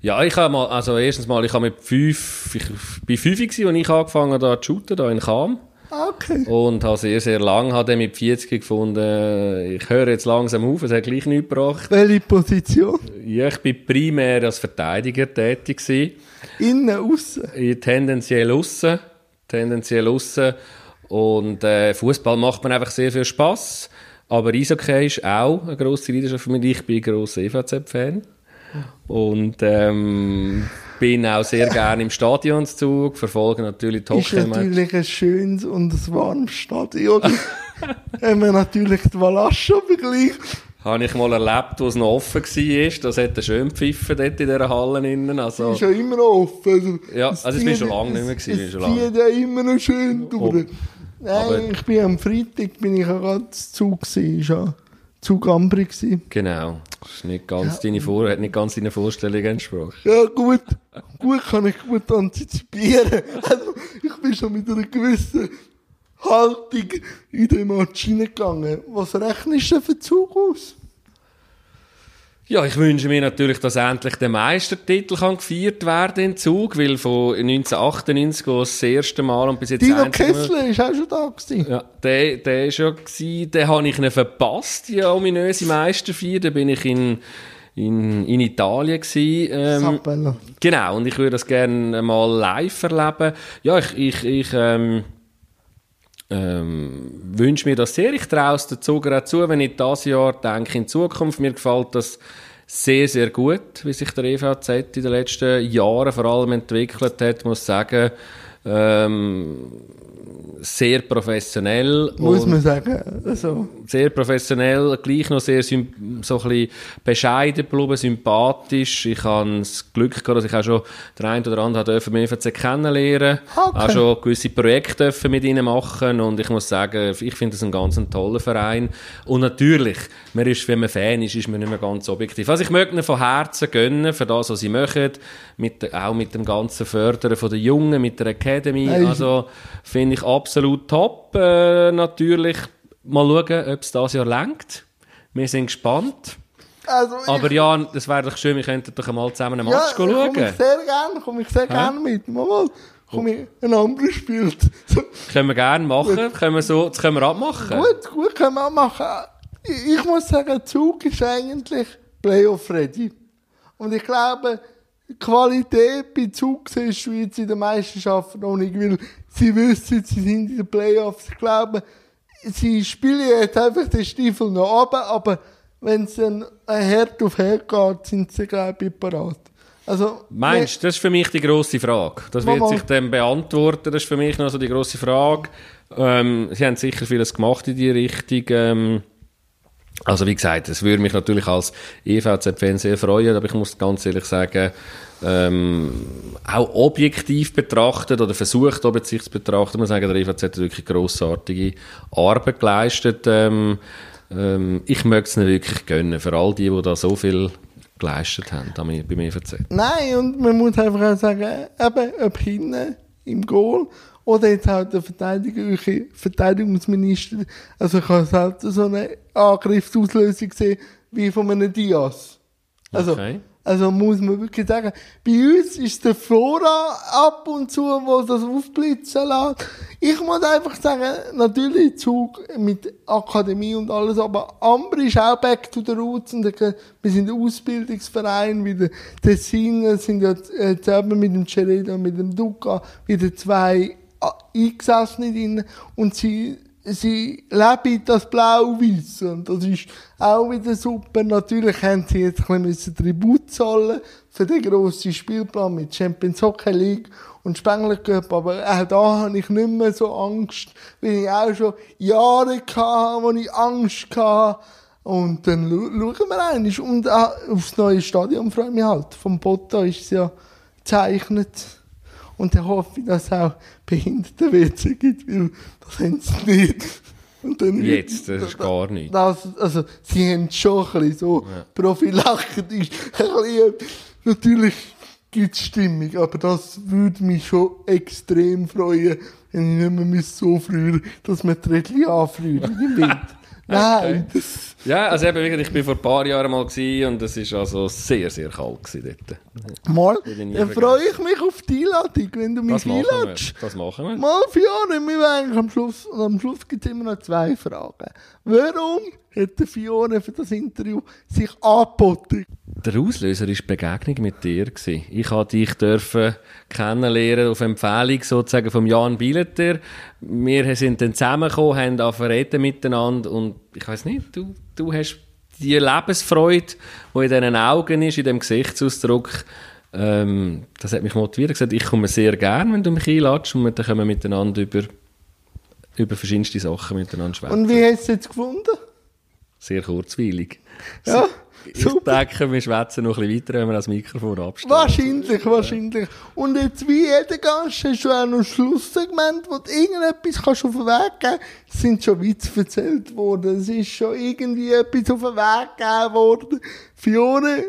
Ja, ich habe mal, also erstens mal, ich habe mit fünf, ich bin fünf gewesen, als ich angefangen habe, da zu shooten, da in Cham. Okay. Und habe sehr, sehr lang, habe dann mit 40 gefunden, ich höre jetzt langsam auf, es hat gleich nichts gebracht. Welche Position? Ja, ich bin primär als Verteidiger tätig gewesen. Innen, aussen. Ich tendenziell aussen, tendenziell aussen. Und äh, Fußball macht mir einfach sehr viel Spaß. Aber Eishockey ist auch eine grosse Leidenschaft für mich. Ich bin ein grosser EVZ-Fan. Und ähm, bin auch sehr gerne im Stadionszug, verfolge natürlich die Ist natürlich ein schönes und ein warmes Stadion. [laughs] Wenn man natürlich die Valascha vergleicht. Habe ich mal erlebt, wo es noch offen war. Das hat schön pfiffen dort in dieser Halle innen. Also, Ist ja immer noch offen. Also, ja, es also es war schon lange nicht mehr. Es, Gewesen, es zieht ja immer noch schön durch. aber- Nein, ich bin am Freitag bin ich ja gerade zu Zug gewesen. Ja Zug Ambri gewesen. Genau. Das ist nicht ganz deine Vor hat nicht ganz deinen Vorstellungen entsprochen. Ja, gut. Gut kann ich gut antizipieren. Also, ich bin schon mit einer gewissen Haltung in den Match hineingegangen. Was rechnest du für Zug aus? Ja, ich wünsche mir natürlich, dass endlich der Meistertitel kann gefeiert werden in Zug, weil von 1998, wo es das erste Mal und bis jetzt Dino Kessler ist auch schon da gewesen. Ja, der, der ist ja gewesen, den habe ich ihn verpasst, die ominöse Meisterfeier, da bin ich in, in, in Italien gewesen, ähm. Genau, und ich würde das gerne mal live erleben. Ja, ich, ich, ich ähm, ähm, wünsche mir das sehr. Ich traue es der Zuger auch zu, wenn ich das Jahr denke in Zukunft. Mir gefällt das sehr, sehr gut, wie sich der EVZ in den letzten Jahren vor allem entwickelt hat, muss sagen. Ähm, sehr professionell. Muss man sagen. Also, sehr professionell, gleich noch sehr so ein bisschen bescheiden geblieben, sympathisch. Ich habe das Glück gehabt, dass ich auch schon den einen oder anderen dürfen mit EVC kennenlernen Okay. Auch schon gewisse Projekte dürfen mit ihnen machen und ich muss sagen, ich finde das einen ganz tollen Verein. Und natürlich, man ist, wenn man Fan ist, ist man nicht mehr ganz objektiv. Also ich möchte ihnen von Herzen gönnen für das, was sie machen, mit, der- auch mit dem ganzen Fördern von den Jungen, mit der Academy. Also finde ich absolut top. Äh, natürlich mal schauen, ob es dieses Jahr lenkt. Wir sind gespannt. also ich, Aber Jan, das wäre doch schön, wir könnten doch mal zusammen einen ja, Match komme schauen. ich sehr gerne, komme ich sehr gerne mit. Mal, mal, komme ich ein anderes spielt. [laughs] Können wir gerne machen. Können wir so, das können wir abmachen. gut, gut, können wir auch machen. Ich, ich muss sagen, Zug ist eigentlich Playoff-ready. Und ich glaube, Qualität bei Zug du jetzt in der Meisterschaft noch nicht, weil sie wissen, sie sind in den Playoffs. Ich glaube, sie spielen jetzt einfach den Stiefel noch runter, aber wenn es dann Herd auf Herd geht, sind sie, glaube ich, parat. Also, Meinst du, das ist für mich die grosse Frage. Das wird sich dann beantworten. Das ist für mich noch so die grosse Frage. Ähm, sie haben sicher vieles gemacht in die Richtung. Ähm, also wie gesagt, es würde mich natürlich als EVZ-Fan sehr freuen, aber ich muss ganz ehrlich sagen, ähm, auch objektiv betrachtet oder versucht objektiv zu betrachten, muss sagen, der EVZ hat wirklich grossartige Arbeit geleistet. Ähm, ähm, ich möchte es ihnen wirklich gönnen, für all die, die da so viel geleistet haben beim EVZ. Nein, und man muss einfach auch sagen, eben, ob hinten im Goal oder jetzt auch der Verteidiger, Verteidigungsminister, also ich habe selten so eine Angriffsauslösung gesehen wie von einem Diaz. Also, Okay. also muss man wirklich sagen, bei uns ist der Flora ab und zu, wo das aufblitzen lässt. Ich muss einfach sagen, natürlich Zug mit Akademie und alles, aber Ambri ist auch back to the roots und wir sind ein Ausbildungsverein, wie der Tessiner sind ja jetzt eben mit dem Ceredo und mit dem Duca wieder zwei ah, Eingesessene drin und sie sie leben das Blau-Weiß und das ist auch wieder super. Natürlich haben sie jetzt ein bisschen Tribut zahlen für den grossen Spielplan mit Champions Hockey League und Spengler Cup, aber auch da habe ich nicht mehr so Angst, weil ich auch schon Jahre hatte, wo ich Angst hatte. Und dann schauen wir einmal. Und auch aufs neue Stadion freue ich mich halt. Vom Botta ist es ja gezeichnet. Und dann hoffe ich, dass es auch Behinderte-WC gibt, weil das haben sie nicht. Und dann Jetzt, das ist gar nichts. Das, also, sie haben schon ein bisschen so prophylaktisch. [laughs] Ein bisschen, natürlich gibt es Stimmung, aber das würde mich schon extrem freuen, wenn ich nicht mehr so früher, dass wir die Rädchen anfrieren im. Nein, das, Ja, also eben, ich bin vor ein paar Jahren mal und es ist also sehr, sehr kalt dort. mal, dann freue ich mich auf die Einladung, wenn du mich einladest. Das machen wir. Mal Fiona, wir am Schluss, am Schluss gibt es immer noch zwei Fragen. Warum hat der Fiona für das Interview sich angeboten? Der Auslöser war die Begegnung mit dir. Gewesen. Ich durfte dich dürfen kennenlernen auf Empfehlung sozusagen von Jan Bieleter. Wir sind dann zusammengekommen, haben angefangen reden miteinander und ich weiß nicht, du, du hast die Lebensfreude, die in diesen Augen ist, in dem Gesichtsausdruck, ähm, das hat mich motiviert. Ich gesagt, ich komme sehr gerne, wenn du mich einladest und dann können wir miteinander über, über verschiedenste Sachen miteinander sprechen. Und wie hast du es jetzt gefunden? Sehr kurzweilig. Ja, Ich super. denke, wir schwätzen noch ein bisschen weiter, wenn wir das Mikrofon abstellen. Wahrscheinlich, wahrscheinlich. Und jetzt, wie jeder Gast, hast du auch noch ein Schlusssegment, wo du irgendetwas kannst auf den Weg geben Es sind schon Witze erzählt worden. Es ist schon irgendwie etwas auf den Weg gegeben worden. Fione,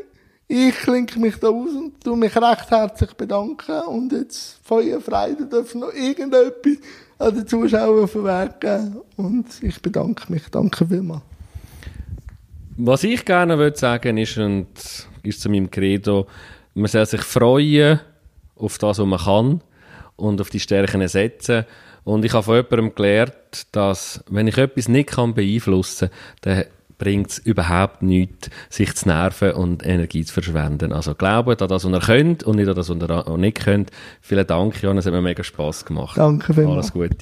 ich klinke mich da aus und tu mich recht herzlich bedanken. Und jetzt feuerfrei, du darfst noch irgendetwas an den Zuschauern auf den Weg geben. Und ich bedanke mich. Danke vielmals. Was ich gerne würde sagen ist, und ist zu meinem Credo, man soll sich freuen auf das, was man kann und auf die Stärken setzen. Und ich habe von jemandem gelernt, dass, wenn ich etwas nicht kann beeinflussen kann, dann bringt es überhaupt nichts, sich zu nerven und Energie zu verschwenden. Also glaubt an das, was ihr könnt und nicht an das, was ihr nicht könnt. Vielen Dank, Jan, es hat mir mega Spass gemacht. Danke vielmals. Alles Gute.